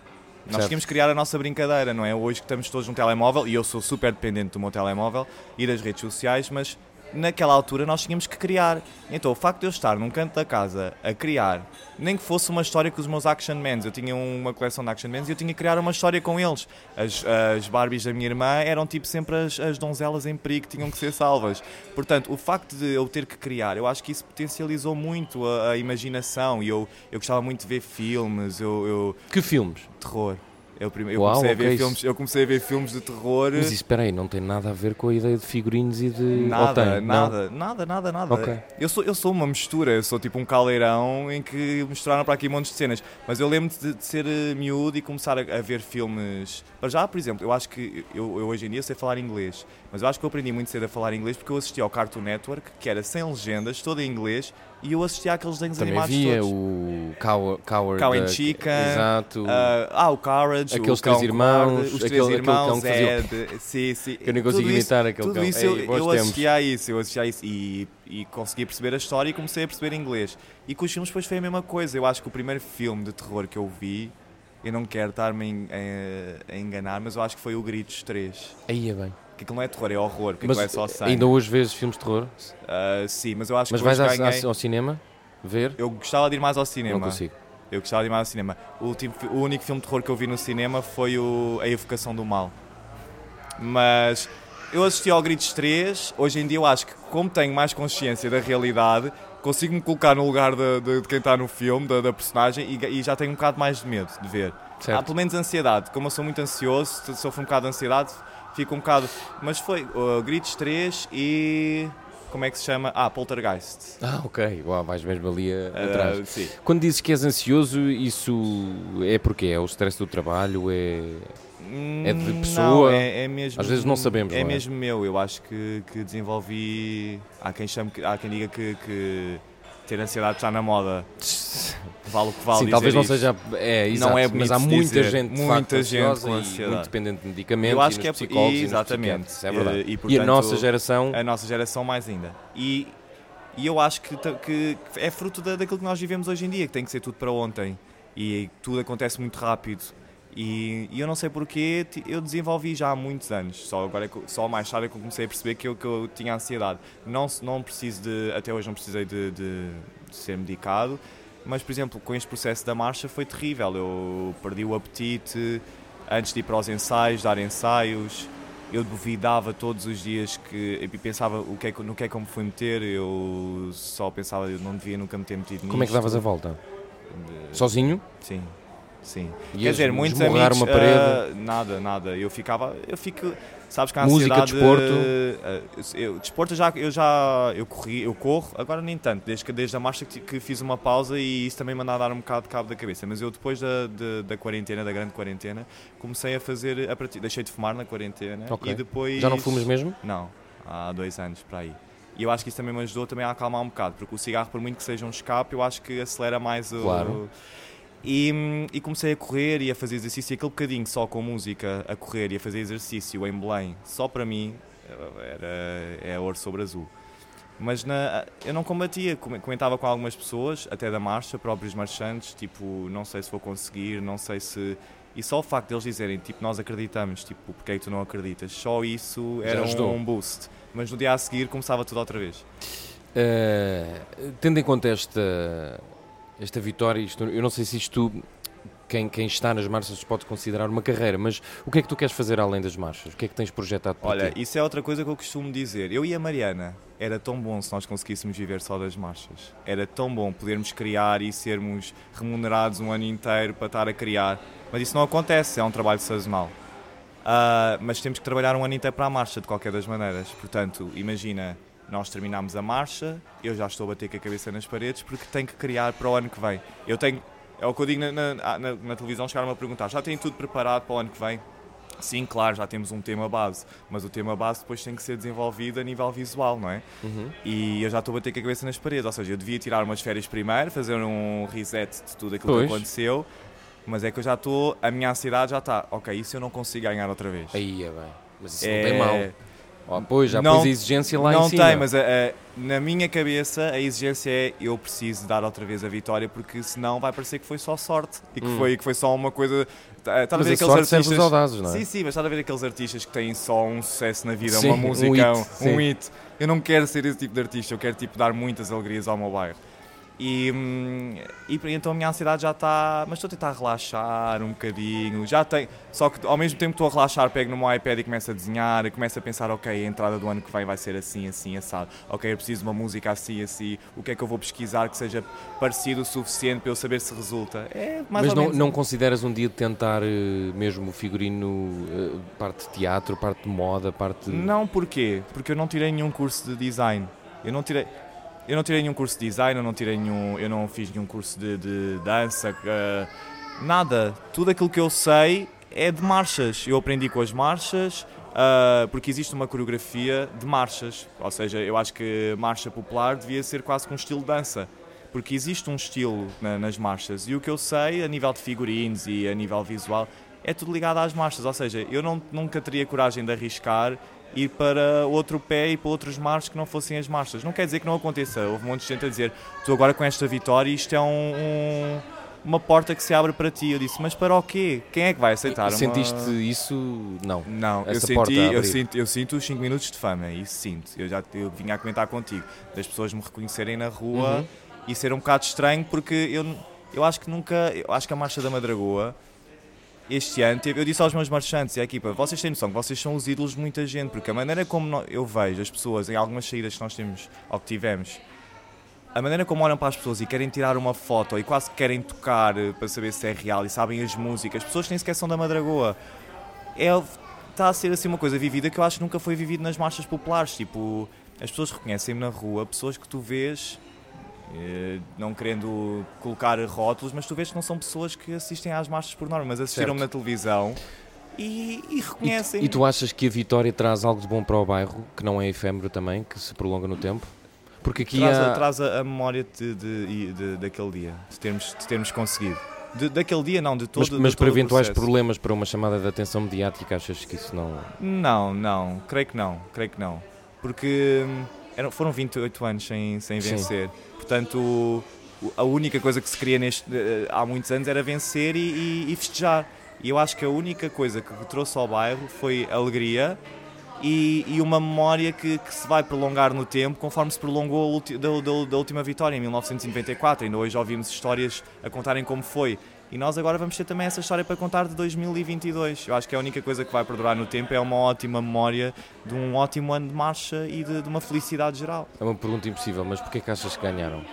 Nós Certo. tínhamos que criar a nossa brincadeira, não é? Hoje que estamos todos num telemóvel, e eu sou super dependente do meu telemóvel e das redes sociais, mas naquela altura nós tínhamos que criar. Então o facto de eu estar num canto da casa a criar, nem que fosse uma história com os meus Action Mans, eu tinha uma coleção de Action Mans e eu tinha que criar uma história com eles. As, as Barbies da minha irmã eram tipo sempre as, as donzelas em perigo que tinham que ser salvas. Portanto, o facto de eu ter que criar, eu acho que isso potencializou muito a, a imaginação e eu, eu gostava muito de ver filmes, eu, eu Que filmes? terror. Eu, prime- eu Uau, comecei a ver filmes, eu comecei a ver filmes de terror. Mas isso, espera aí, não tem nada a ver com a ideia de figurinos e de... Nada, nada, nada, nada, nada. Ok. Eu, sou, eu sou uma mistura, eu sou tipo um caldeirão em que misturaram para aqui montes de cenas. Mas eu lembro de, de ser eh, miúdo e começar a, a ver filmes. Para já, por exemplo, eu acho que eu, eu hoje em dia sei falar inglês, mas eu acho que eu aprendi muito cedo a falar inglês porque eu assistia ao Cartoon Network, que era sem legendas, todo em inglês, e eu assistia àqueles desenhos Também animados havia todos. o Cow Coward... Cow and uh, Chicken, Exato. Ah, ah, o Courage, Aqueles o três irmãos, Covarde, os aquele- três aquele irmãos, que fazia- Ed, sim, sim. Que eu nem consigo imitar aquele tudo cão. isso Ei, eu, eu assistia a isso, eu assistia a isso e, e consegui perceber a história e comecei a perceber inglês. E com os filmes depois foi a mesma coisa. Eu acho que o primeiro filme de terror que eu vi, eu não quero estar-me a enganar, mas eu acho que foi o Gritos 3. Aí é bem. Que aquilo não é terror, é horror, porque Mas é só sangue. ainda hoje vês filmes de terror? Ah, sim, mas eu acho Mas que vais hoje ao, ganhei... ao cinema ver? Eu gostava de ir mais ao cinema. Não consigo. Eu gostava de ir mais ao cinema. O, último, o único filme de terror que eu vi no cinema foi o A Evocação do Mal. Mas eu assisti ao Gritos 3. Hoje em dia eu acho que, como tenho mais consciência da realidade, consigo me colocar no lugar de, de- de quem está no filme, da, da personagem, e, e já tenho um bocado mais de medo de ver. Há Certo. pelo menos ansiedade. Como eu sou muito ansioso, sofro um bocado de ansiedade, fico um bocado. Mas foi o Gritos 3 e. Como é que se chama? Ah, Poltergeist. Ah, ok. Uau, vais mesmo ali a- Ah, atrás. sim. Quando dizes que és ansioso, isso é porque é o stress do trabalho, é... É de Hum, pessoa? Não, é, é mesmo, Às vezes não sabemos, É não é? mesmo meu. Eu acho que, que desenvolvi. Há quem, chame, há quem diga que, que ter ansiedade está na moda. Vale o que vale. Sim, talvez não isto. seja. É, exato, Não é mas há muita gente, Muita gente com e ansiedade. muito dependente de medicamentos Eu acho e que é e exatamente. psiquiatras, é verdade. Eh, E, E, a portanto, nossa geração, A nossa geração mais ainda. E, e eu acho que, que é fruto da, daquilo que nós vivemos hoje em dia, que tem que ser tudo para ontem. E tudo acontece muito rápido. E, e eu não sei porquê, eu desenvolvi já há muitos anos. Só, agora, é só mais tarde é que eu comecei a perceber que eu, que eu tinha ansiedade. Não, não preciso de, até hoje não precisei de, de- de ser medicado, mas por exemplo, com este processo da marcha foi terrível. Eu perdi o apetite antes de ir para os ensaios, dar ensaios. Eu duvidava todos os dias que e pensava o que é, no que é que eu me fui meter. Eu só pensava eu não devia nunca me ter metido nisto. como é que davas a volta? Sozinho? Sim, sim. Quer dizer, muitos amigos. uma parede? ah, nada, nada. Eu ficava. Eu fico. Sabes que a Música, ansiedade. desporto? ah, eu, desporto eu já, eu já. Eu corri, eu corro, agora nem tanto, desde, que, desde a marcha que, que fiz uma pausa e isso também me anda a dar um bocado de cabo da cabeça. Mas eu depois da, de- da quarentena, da grande quarentena, comecei a fazer. A prati- deixei de fumar na quarentena Ok. e depois. Já não fumas mesmo? Não, há dois anos para aí. E eu acho que isso também me ajudou também a acalmar um bocado, porque o cigarro, por muito que seja um escape, eu acho que acelera mais o. Claro. E, e comecei a correr e a fazer exercício, e aquele bocadinho só com música, a correr e a fazer exercício em Belém, só para mim, era, é ouro sobre azul. Mas na, eu não combatia, come- comentava com algumas pessoas, até da marcha, próprios marchantes, tipo, não sei se vou conseguir, não sei se. E só o facto deles dizerem, tipo, nós acreditamos, tipo, porque é que tu não acreditas? Só isso era um, um boost. Mas no dia a seguir começava tudo outra vez. Uh, tendo em conta esta, esta vitória, isto, eu não sei se isto quem, quem está nas marchas pode considerar uma carreira, mas o que é que tu queres fazer além das marchas? O que é que tens projetado para Olha, ti? isso é outra coisa que eu costumo dizer. Eu e a Mariana, era tão bom se nós conseguíssemos viver só das marchas. Era tão bom podermos criar e sermos remunerados um ano inteiro para estar a criar. Mas isso não acontece, é um trabalho sazonal. Uh, mas temos que trabalhar um ano inteiro para a marcha, de qualquer das maneiras. Portanto, imagina, nós terminamos a marcha, eu já estou a bater com a cabeça nas paredes porque tenho que criar para o ano que vem. Eu tenho, é o que eu digo na, na, na, na televisão, chegaram-me a perguntar, já tem tudo preparado para o ano que vem? Sim, claro, já temos um tema base, mas o tema base depois tem que ser desenvolvido a nível visual, não é? Uhum. E eu já estou a bater com a cabeça nas paredes, ou seja, eu devia tirar umas férias primeiro, fazer um reset de tudo aquilo Pois. que aconteceu, mas é que eu já estou, a minha ansiedade já está, ok, isso eu não consigo ganhar outra vez. Aí é bem. Mas isso É- não tem mal. Oh, pois, já Não- pôs a exigência lá não em cima. tem, mas a- a- na minha cabeça a exigência é eu preciso dar outra vez a vitória porque senão vai parecer que foi só sorte e que, Hum. foi, que foi só uma coisa. Tá, tá a Mas ver a aqueles sorte serve os artistas. audazes, não é? Sim, sim, mas está a ver aqueles artistas que têm só um sucesso na vida, Sim, uma um música, hit, um, hit. Eu não quero ser esse tipo de artista, eu quero tipo dar muitas alegrias ao meu bairro. E, hum, e por- então a minha ansiedade já está. Mas estou a tentar relaxar um bocadinho. Já tem, só que ao mesmo tempo que estou a relaxar, pego no meu iPad e começo a desenhar. E começo a pensar: ok, a entrada do ano que vem vai ser assim, assim, assado. Ok, eu preciso de uma música assim, assim. O que é que eu vou pesquisar que seja parecido o suficiente para eu saber se resulta? É mais Mas ou não, menos. não consideras um dia de tentar eh, mesmo o figurino, eh, parte de teatro, parte de moda, parte. Não, porquê? Porque eu não tirei nenhum curso de design. Eu não tirei. Eu não tirei nenhum curso de design, eu não tirei nenhum, eu não fiz nenhum curso de, de dança, eh, nada. Tudo aquilo que eu sei é de marchas. Eu aprendi com as marchas, ah, porque existe uma coreografia de marchas. Ou seja, eu acho que marcha popular devia ser quase que um estilo de dança. Porque existe um estilo na- nas marchas. E o que eu sei, a nível de figurinos e a nível visual, é tudo ligado às marchas. Ou seja, eu não, nunca teria coragem de arriscar ir para outro pé e para outros marchos que não fossem as marchas. Não quer dizer que não aconteça. Houve um monte de gente a dizer: tu agora com esta vitória, isto é um- um- uma porta que se abre para ti. Eu disse: mas para o quê? Quem é que vai aceitar? uma- Sentiste isso? Não. Não, eu senti, eu sinto, eu sinto os 5 minutos de fama, isso sinto. Eu já eu vinha a comentar contigo, das pessoas me reconhecerem na rua Uhum. e ser um bocado estranho porque eu, eu acho que nunca, eu acho que a Marcha da Madragoa este ano, eu disse aos meus marchantes e à equipa, vocês têm noção que vocês são os ídolos de muita gente, porque a maneira como eu vejo as pessoas em algumas saídas que nós temos, ou que tivemos, a maneira como olham para as pessoas e querem tirar uma foto e quase que querem tocar eh, para saber se é real e sabem as músicas, as pessoas nem sequer são da Madragoa. É, está a ser assim uma coisa vivida que eu acho que nunca foi vivido nas marchas populares. Tipo, as pessoas reconhecem-me na rua, pessoas que tu vês, não querendo colocar rótulos, mas tu vês que não são pessoas que assistem às marchas por norma, mas assistiram-me na televisão e, e E, reconhecem. tu- e tu achas que a vitória traz algo de bom para o bairro, que não é efêmero também, que se prolonga no tempo? Porque aqui traz, há... a, traz a, a memória de, de- de- daquele dia, de termos, de termos conseguido. De- daquele dia, não, de todo Mas, mas todo para eventuais problemas, para uma chamada de atenção mediática, achas que isso não... Não, não, creio que não, creio que não. Porque hum, eram, foram 28 anos sem, sem Sim. vencer. Portanto, o- a única coisa que se queria neste, eh, há muitos anos era vencer e, e- e festejar. E eu acho que a única coisa que trouxe ao bairro foi alegria e, e uma memória que, que se vai prolongar no tempo conforme se prolongou da, da- da última vitória em 1994. Ainda hoje ouvimos histórias a contarem como foi. E nós agora vamos ter também essa história para contar de 2022. Eu acho que a única coisa que vai perdurar no tempo é uma ótima memória de um ótimo ano de marcha e de, de uma felicidade geral. É uma pergunta impossível, mas porquê que achas que ganharam?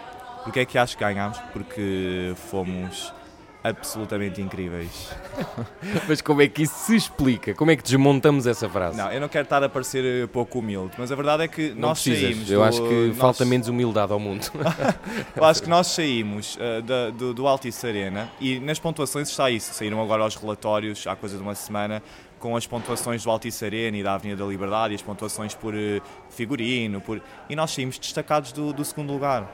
Porque é que acho que ganhámos? Porque fomos absolutamente incríveis. Mas como é que isso se explica? Como é que desmontamos essa frase? Não, eu não quero estar a parecer eh, pouco humilde, mas a verdade é que Não nós precisas. saímos. Eu do- acho que nós- falta menos humildade ao mundo. Eu acho que nós saímos eh, da- do, do Altice Arena e nas pontuações está isso. Saíram agora os relatórios, há coisa de uma semana, com as pontuações do Altice Arena e da Avenida da Liberdade e as pontuações por eh, figurino. Por... E nós saímos destacados do, do segundo lugar.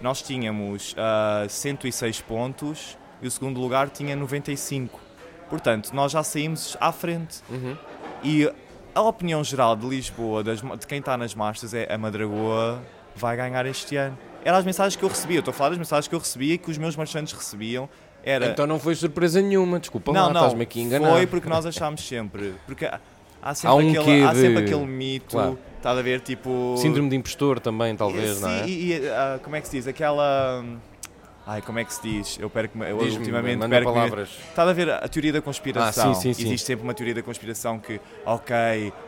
Nós tínhamos ah, 106 pontos e o segundo lugar tinha 95. Portanto, nós já saímos à frente. Uhum. E a opinião geral de Lisboa, das- de quem está nas marchas, é a Madragoa vai ganhar este ano. Eram as mensagens que eu recebia. Estou a falar das mensagens que eu recebia e que os meus marchantes recebiam. Era, Então não foi surpresa nenhuma, desculpa não, lá, não, estás-me aqui a enganar. foi porque nós achámos sempre. Porque há- sempre, Há um aquele, há sempre aquele mito, Claro. estás a ver, tipo... Síndrome de impostor também, talvez, Sim, não é? E, e, ah, como é que se diz? Aquela... Ai, como é que se diz? Eu perco eu ultimamente manda perco palavras. Está a ver a teoria da conspiração. Ah, sim, sim, sim. Existe sempre uma teoria da conspiração que, ok,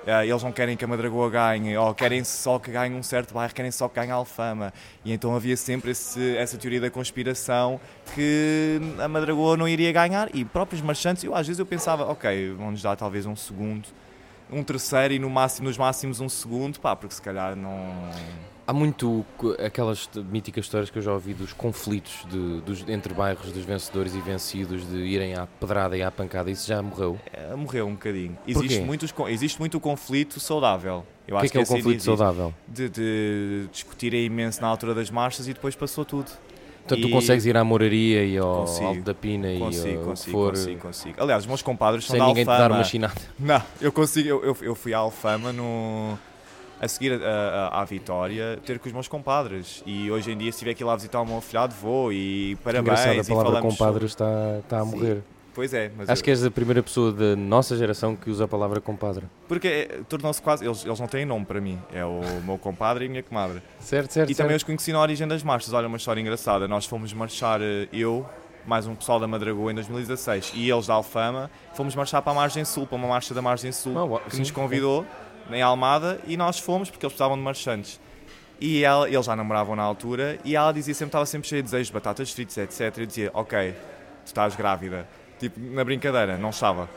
eh, eles não querem que a Madragoa ganhe, ou querem só que ganhe um certo bairro, querem só que ganhe a Alfama. E então havia sempre esse- essa teoria da conspiração que a Madragoa não iria ganhar. E próprios marchantes, eu às vezes eu pensava, ok, vão-nos dar talvez um segundo, um terceiro e no máximo, nos máximos um segundo, pá, porque se calhar não. Há muito aquelas míticas histórias que eu já ouvi dos conflitos de- dos- entre bairros dos vencedores e vencidos de irem à pedrada e à pancada. Isso já morreu. eh, Morreu um bocadinho. Existe, muitos, con- existe muito conflito saudável. Eu o que é que é o conflito existe. saudável? de, de discutirem imenso na altura das marchas e depois passou tudo. Portanto, tu consegues ir à Moraria e ao Consigo. Alto da Pina e Consigo, ao consigo, for consigo, consigo. Aliás, os meus compadres são sem da ninguém te dar uma chinada. Não, eu consigo, eu, eu, eu fui à Alfama no, a seguir a- a- à Vitória ter com os meus compadres e hoje em dia se tiver que ir lá visitar o meu afilhado vou e parabéns Engraçado, a palavra falamos compadre está, está a Sim. morrer. Pois é, Acho que és a primeira pessoa da nossa geração que usa a palavra compadre. porque é, tornou-se quase, eles, eles não têm nome para mim, é o meu compadre e a minha comadre. Certo, certo. E também os conheci na origem das marchas. Olha, uma história engraçada. Nós fomos marchar, eh, eu, mais um pessoal da Madragoa, em 2016, e eles da Alfama, fomos marchar para a Margem Sul, para uma marcha da Margem Sul, uau, que sim, nos convidou, em Almada, e nós fomos, porque eles precisavam de marchantes. E ela, eles já namoravam na altura, e ela dizia sempre, estava sempre cheia de desejos, batatas fritas, etc. Eu dizia, ok, tu estás grávida. Tipo, na brincadeira, não estava.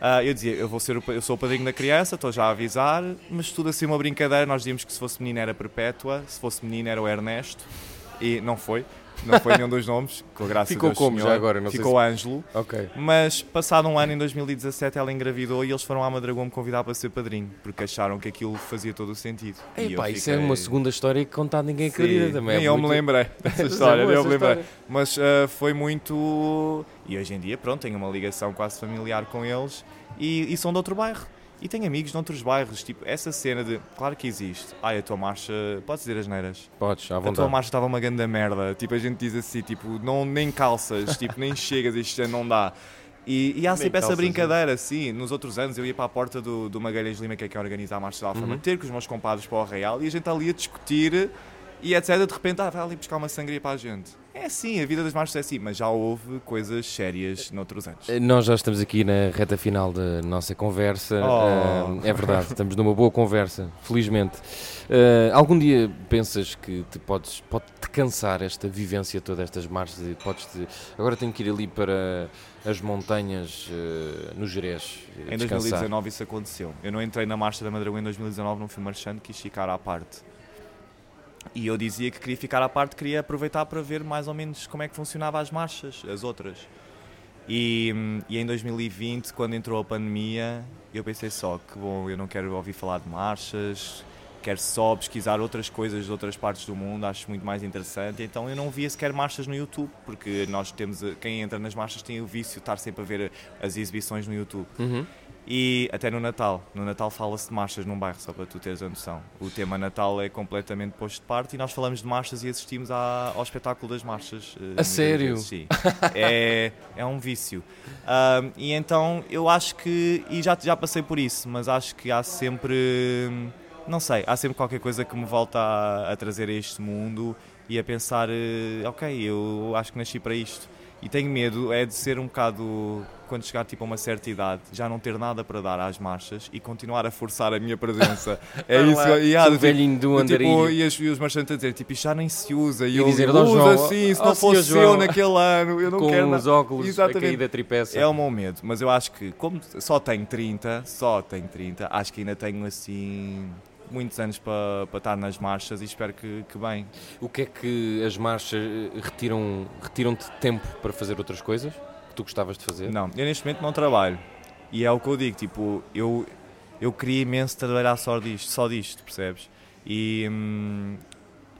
Ah, eu dizia, eu, vou ser o, eu sou o padrinho da criança, estou já a avisar, mas tudo assim uma brincadeira. Nós dizíamos que se fosse menina era Perpétua, se fosse menina era o Ernesto, e não foi. Não foi nenhum dos nomes, com a graça Ficou como Senhor. já agora? Não sei Ficou Ângelo. Ok. Mas passado um ano, em 2017, ela engravidou e eles foram à Madragoa me convidar para ser padrinho, porque acharam que aquilo fazia todo o sentido. E eu Epá, isso é uma segunda história que contado ninguém acredita também. Nem é eu muito- me lembrei dessa é história, nem eu me lembrei. história. Mas ah, foi muito. E hoje em dia, pronto, tenho uma ligação quase familiar com eles e, e são de outro bairro. E tenho amigos de outros bairros. Tipo, essa cena de. Claro que existe. Ai, a tua marcha. Podes dizer as neiras. Podes, à A tua vontade. marcha estava uma grande merda. Tipo, a gente diz assim, tipo, não, nem calças, tipo, nem chegas, isto não dá. E, e há sempre essa brincadeira, sim. Nos outros anos eu ia para a porta do, do Magalhães Lima, que é quem organiza a Marcha da Alfama, Uhum. ter com os meus compadres para o Real e a gente ali a discutir e etc. De repente, ah, vai ali buscar uma sangria para a gente. É assim, a vida das marchas é assim, mas já houve coisas sérias noutros anos. Nós já estamos aqui na reta final da nossa conversa. Oh. Ah, é verdade, estamos numa boa conversa, felizmente. Ah, algum dia pensas que te podes, pode te cansar esta vivência toda, estas marchas e podes te... Agora tenho que ir ali para as montanhas no Jerez. Em descansar. 2019 isso aconteceu. Eu não entrei na Marcha da Madragoa em 2019, não fui marchando, quis ficar à parte. E eu dizia que queria ficar à parte, queria aproveitar para ver mais ou menos como é que funcionava as marchas, as outras. E, e em 2020, quando entrou a pandemia, eu pensei só que bom, eu não quero ouvir falar de marchas, quero só pesquisar outras coisas de outras partes do mundo, acho muito mais interessante. Então eu não via sequer marchas no YouTube, porque nós temos, quem entra nas marchas tem o vício de estar sempre a ver as exibições no YouTube. Uhum. E até no Natal. No Natal fala-se de marchas num bairro, só para tu teres a noção. O tema Natal é completamente posto de parte e nós falamos de marchas e assistimos à- ao espetáculo das marchas. eh, muitas sério? vezes, Sim. É, é um vício. Ahm, e então eu acho que. E já, já passei por isso, mas acho que há sempre. Não sei, há sempre qualquer coisa que me volta a, a trazer a este mundo e a pensar: eh, ok, eu acho que nasci para isto. E tenho medo é de ser um bocado, quando chegar tipo a uma certa idade, já não ter nada para dar às marchas e continuar a forçar a minha presença. é isso. e há velhinho do tipo, e, as- e os marchantes a dizer, tipo, isto já nem se usa. E, E eu dizer, digo, "Dom usa João, sim, se não fosse João." eu naquele ano, eu não Com quero os nada. óculos a Exatamente. cair da tripeça. É o meu medo, mas eu acho que, como só tenho 30, só tenho 30, acho que ainda tenho assim muitos anos para para estar nas marchas e espero que, que bem. O que é que as marchas eh, retiram, retiram-te tempo para fazer outras coisas que tu gostavas de fazer? Não, eu neste momento não trabalho. E é o que eu digo, tipo, eu, eu queria imenso trabalhar só disto, só disto percebes? E, hum,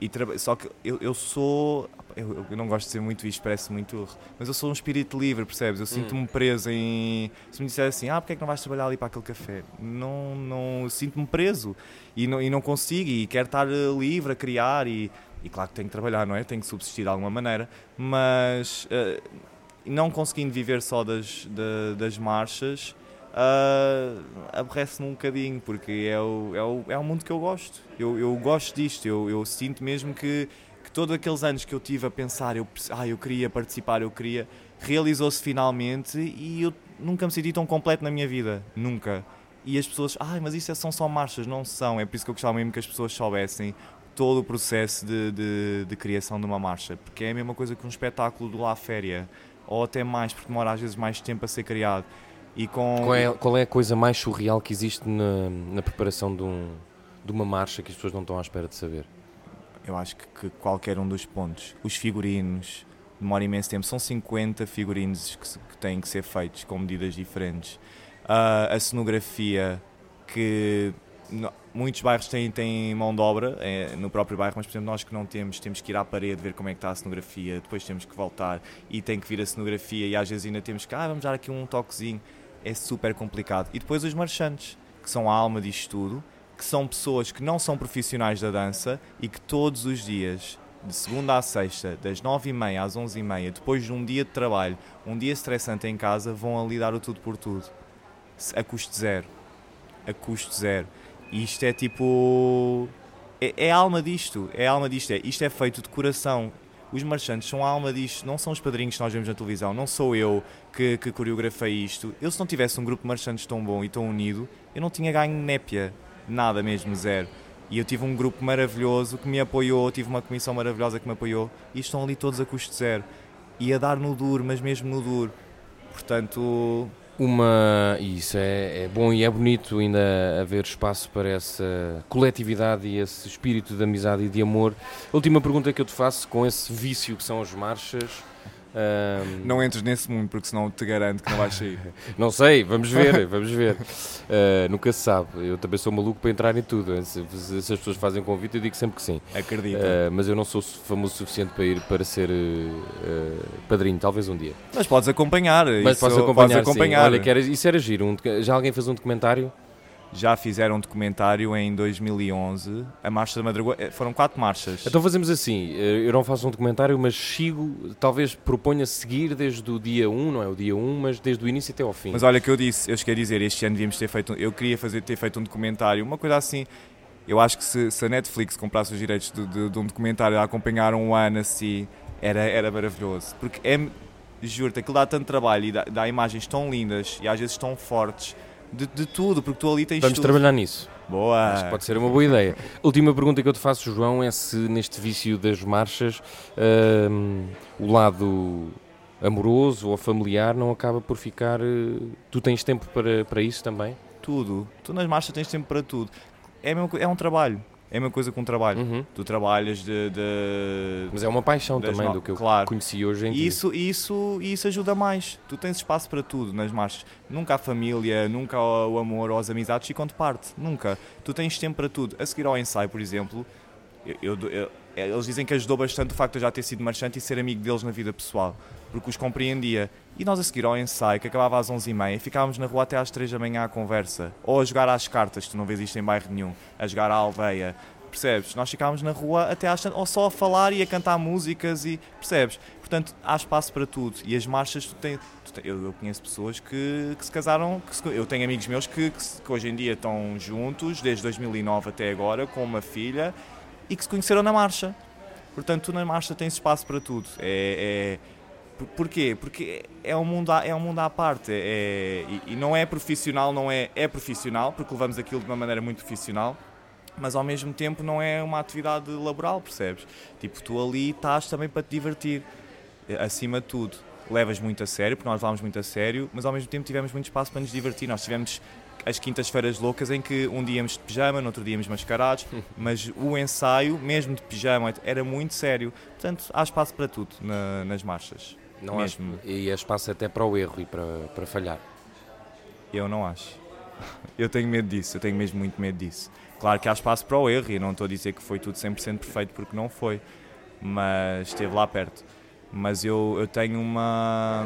e só que eu, eu sou. Eu, eu não gosto de ser muito isto, parece muito mas eu sou um espírito livre, percebes? Eu sinto-me preso em. Se me disser assim, ah, porque é que não vais trabalhar ali para aquele café? Não, não sinto-me preso e não, e não consigo, e quero estar eh, livre a criar, e, e claro que tenho que trabalhar, não é? Tenho que subsistir de alguma maneira, mas eh, não conseguindo viver só das, da- das marchas, ah, aborrece-me um bocadinho, porque é o, é, o, é o mundo que eu gosto. Eu, eu gosto disto, eu, eu sinto mesmo que, que todos aqueles anos que eu tive a pensar, eu, ah, eu queria participar, eu queria, realizou-se finalmente e eu nunca me senti tão completo na minha vida, nunca. E as pessoas, ai, mas isso é, são só marchas, não são, é por isso que eu gostava mesmo que as pessoas soubessem todo o processo de, de, de criação de uma marcha, porque é a mesma coisa que um espetáculo do La Féria, ou até mais, porque demora às vezes mais tempo a ser criado. E com... qual, é, qual é a coisa mais surreal que existe na, na preparação de, um, de uma marcha que as pessoas não estão à espera de saber? Eu acho que, que qualquer um dos pontos. Os figurinos, demora imenso tempo. São 50 figurinos que, que têm que ser feitos com medidas diferentes. Uh, a cenografia, que no, muitos bairros têm, têm mão de obra é, no próprio bairro, mas por exemplo nós que não temos, temos que ir à parede ver como é que está a cenografia, depois temos que voltar e tem que vir a cenografia e às vezes ainda temos que, ah, vamos dar aqui um toquezinho. É super complicado. E depois os marchantes, que são a alma disto tudo, que são pessoas que não são profissionais da dança e que todos os dias, de segunda à sexta, das nove e meia às onze e meia, depois de um dia de trabalho, um dia estressante em casa, vão ali dar o tudo por tudo. A custo zero. A custo zero. E isto é tipo. É, é alma disto. É alma disto. É, isto é feito de coração. Os marchantes são a alma disto, não são os padrinhos que nós vemos na televisão, não sou eu que, que coreografei isto. Eu, se não tivesse um grupo de marchantes tão bom e tão unido, eu não tinha ganho népia nada mesmo, zero. E eu tive um grupo maravilhoso que me apoiou, tive uma comissão maravilhosa que me apoiou e estão ali todos a custo zero. E a dar no duro, mas mesmo no duro. Portanto. Uma. Isso é, é bom e é bonito ainda haver espaço para essa coletividade e esse espírito de amizade e de amor. A última pergunta que eu te faço, com esse vício que são as marchas, um... Não entres nesse mundo, porque senão te garanto que não vais sair. não sei, vamos ver, vamos ver. Uh, nunca se sabe. Eu também sou maluco para entrar em tudo. Se, se as pessoas fazem convite, eu digo sempre que sim. Acredita. Uh, mas eu não sou famoso o suficiente para ir para ser uh, padrinho, talvez um dia. Mas podes acompanhar. Mas podes acompanhar. Podes acompanhar. Olha, que era, isso era giro. Um, já alguém fez um documentário? Já fizeram um documentário em 2011, a Marcha da Madrugada, eh, foram quatro marchas. Então fazemos assim, eh, eu não faço um documentário, mas sigo, talvez proponha seguir desde o dia 1, não é o dia 1, mas desde o início até ao fim. Mas olha que eu disse, eu cheguei a dizer, este ano devíamos ter feito, eu queria fazer, ter feito um documentário, uma coisa assim, eu acho que se, se a Netflix comprasse os direitos de, de, de, um documentário a acompanhar um ano assim, era, era maravilhoso, porque é, juro-te, aquilo dá tanto trabalho e dá, dá imagens tão lindas e às vezes tão fortes, de, de tudo, porque tu ali tens Vamos tudo. trabalhar nisso. Boa! Acho que pode ser uma boa ideia. Última pergunta que eu te faço, João, é se neste vício das marchas hum, o lado amoroso ou familiar não acaba por ficar. Uh, tu tens tempo para, para isso também? Tudo. Tu nas marchas tens tempo para tudo. É, mesmo, é um trabalho. É a mesma coisa com o trabalho. Uhum. Tu trabalhas de, de, Mas é uma paixão também no... do que eu claro. conheci hoje em dia. Isso, isso, isso ajuda mais. Tu tens espaço para tudo nas marchas. Nunca a família, nunca o amor ou as amizades ficam de parte. Nunca. Tu tens tempo para tudo. A seguir ao ensaio, por exemplo, eu, eu, eu, eles dizem que ajudou bastante o facto de eu já ter sido marchante e ser amigo deles na vida pessoal. Porque os compreendia. E nós a seguir ao ensaio, que acabava às 11h30, ficávamos na rua até às 3 da manhã à conversa. Ou a jogar às cartas, tu não vês isto em bairro nenhum. A jogar à aldeia. Percebes? Nós ficávamos na rua até às ou só a falar e a cantar músicas e percebes? Portanto, há espaço para tudo. E as marchas, tu tens, tu tens, eu, eu, conheço pessoas que, que se casaram, que se, eu tenho amigos meus que, que, que, hoje em dia estão juntos, desde 2009 até agora, com uma filha, e que se conheceram na marcha. Portanto, tu na marcha tens espaço para tudo. É, é Porquê? Porque é um mundo à, é um mundo à parte. É, e, e, não é profissional, não é. É profissional, porque levamos aquilo de uma maneira muito profissional, mas ao mesmo tempo não é uma atividade laboral, percebes? Tipo, tu ali estás também para te divertir, acima de tudo. Levas muito a sério, porque nós levamos muito a sério, mas ao mesmo tempo tivemos muito espaço para nos divertir. Nós tivemos as quintas-feiras loucas em que um dia íamos de pijama, no outro dia íamos mascarados, mas o ensaio, mesmo de pijama, era muito sério. Portanto, há espaço para tudo na, nas marchas. Não mesmo. Há, e há espaço até para o erro e para, para falhar. Eu não acho. Eu tenho medo disso, eu tenho mesmo muito medo disso. Claro que há espaço para o erro e não estou a dizer que foi tudo 100% perfeito porque não foi, mas esteve lá perto. Mas eu, eu tenho uma.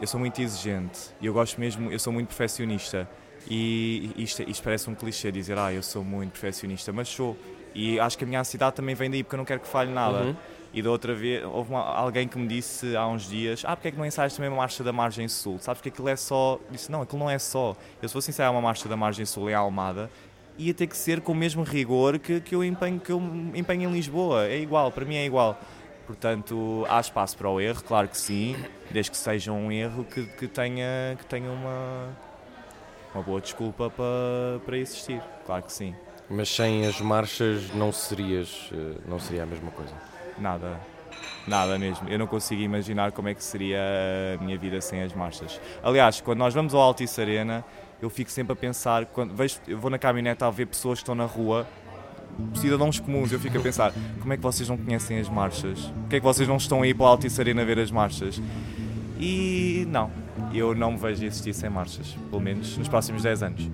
Eu sou muito exigente e eu gosto mesmo, eu sou muito perfeccionista. E isto, isto parece um clichê dizer, ah, eu sou muito perfeccionista, mas sou. E acho que a minha ansiedade também vem daí porque eu não quero que falhe nada. Uhum. E da outra vez, houve uma, alguém que me disse há uns dias: Ah, porque é que não ensaias também uma marcha da Margem Sul? Sabes que aquilo é só. Disse: Não, aquilo não é só. Eu, se fosse ensaiar uma marcha da Margem Sul em Almada, ia ter que ser com o mesmo rigor que, que, eu, empenho, que eu empenho em Lisboa. É igual, para mim é igual. Portanto, há espaço para o erro, claro que sim, desde que seja um erro que, que tenha, que tenha uma, uma boa desculpa para, para existir, claro que sim. Mas sem as marchas não serias, eh, não seria a mesma coisa? Nada, nada mesmo. Eu não consigo imaginar como é que seria a minha vida sem as marchas. Aliás, quando nós vamos ao Altice Arena, eu fico sempre a pensar, quando vejo, eu vou na caminhonete a ver pessoas que estão na rua, cidadãos comuns, eu fico a pensar, como é que vocês não conhecem as marchas? Porquê é que vocês não estão aí para o Altice Arena ver as marchas? E não, eu não me vejo existir sem marchas, pelo menos nos próximos 10 anos.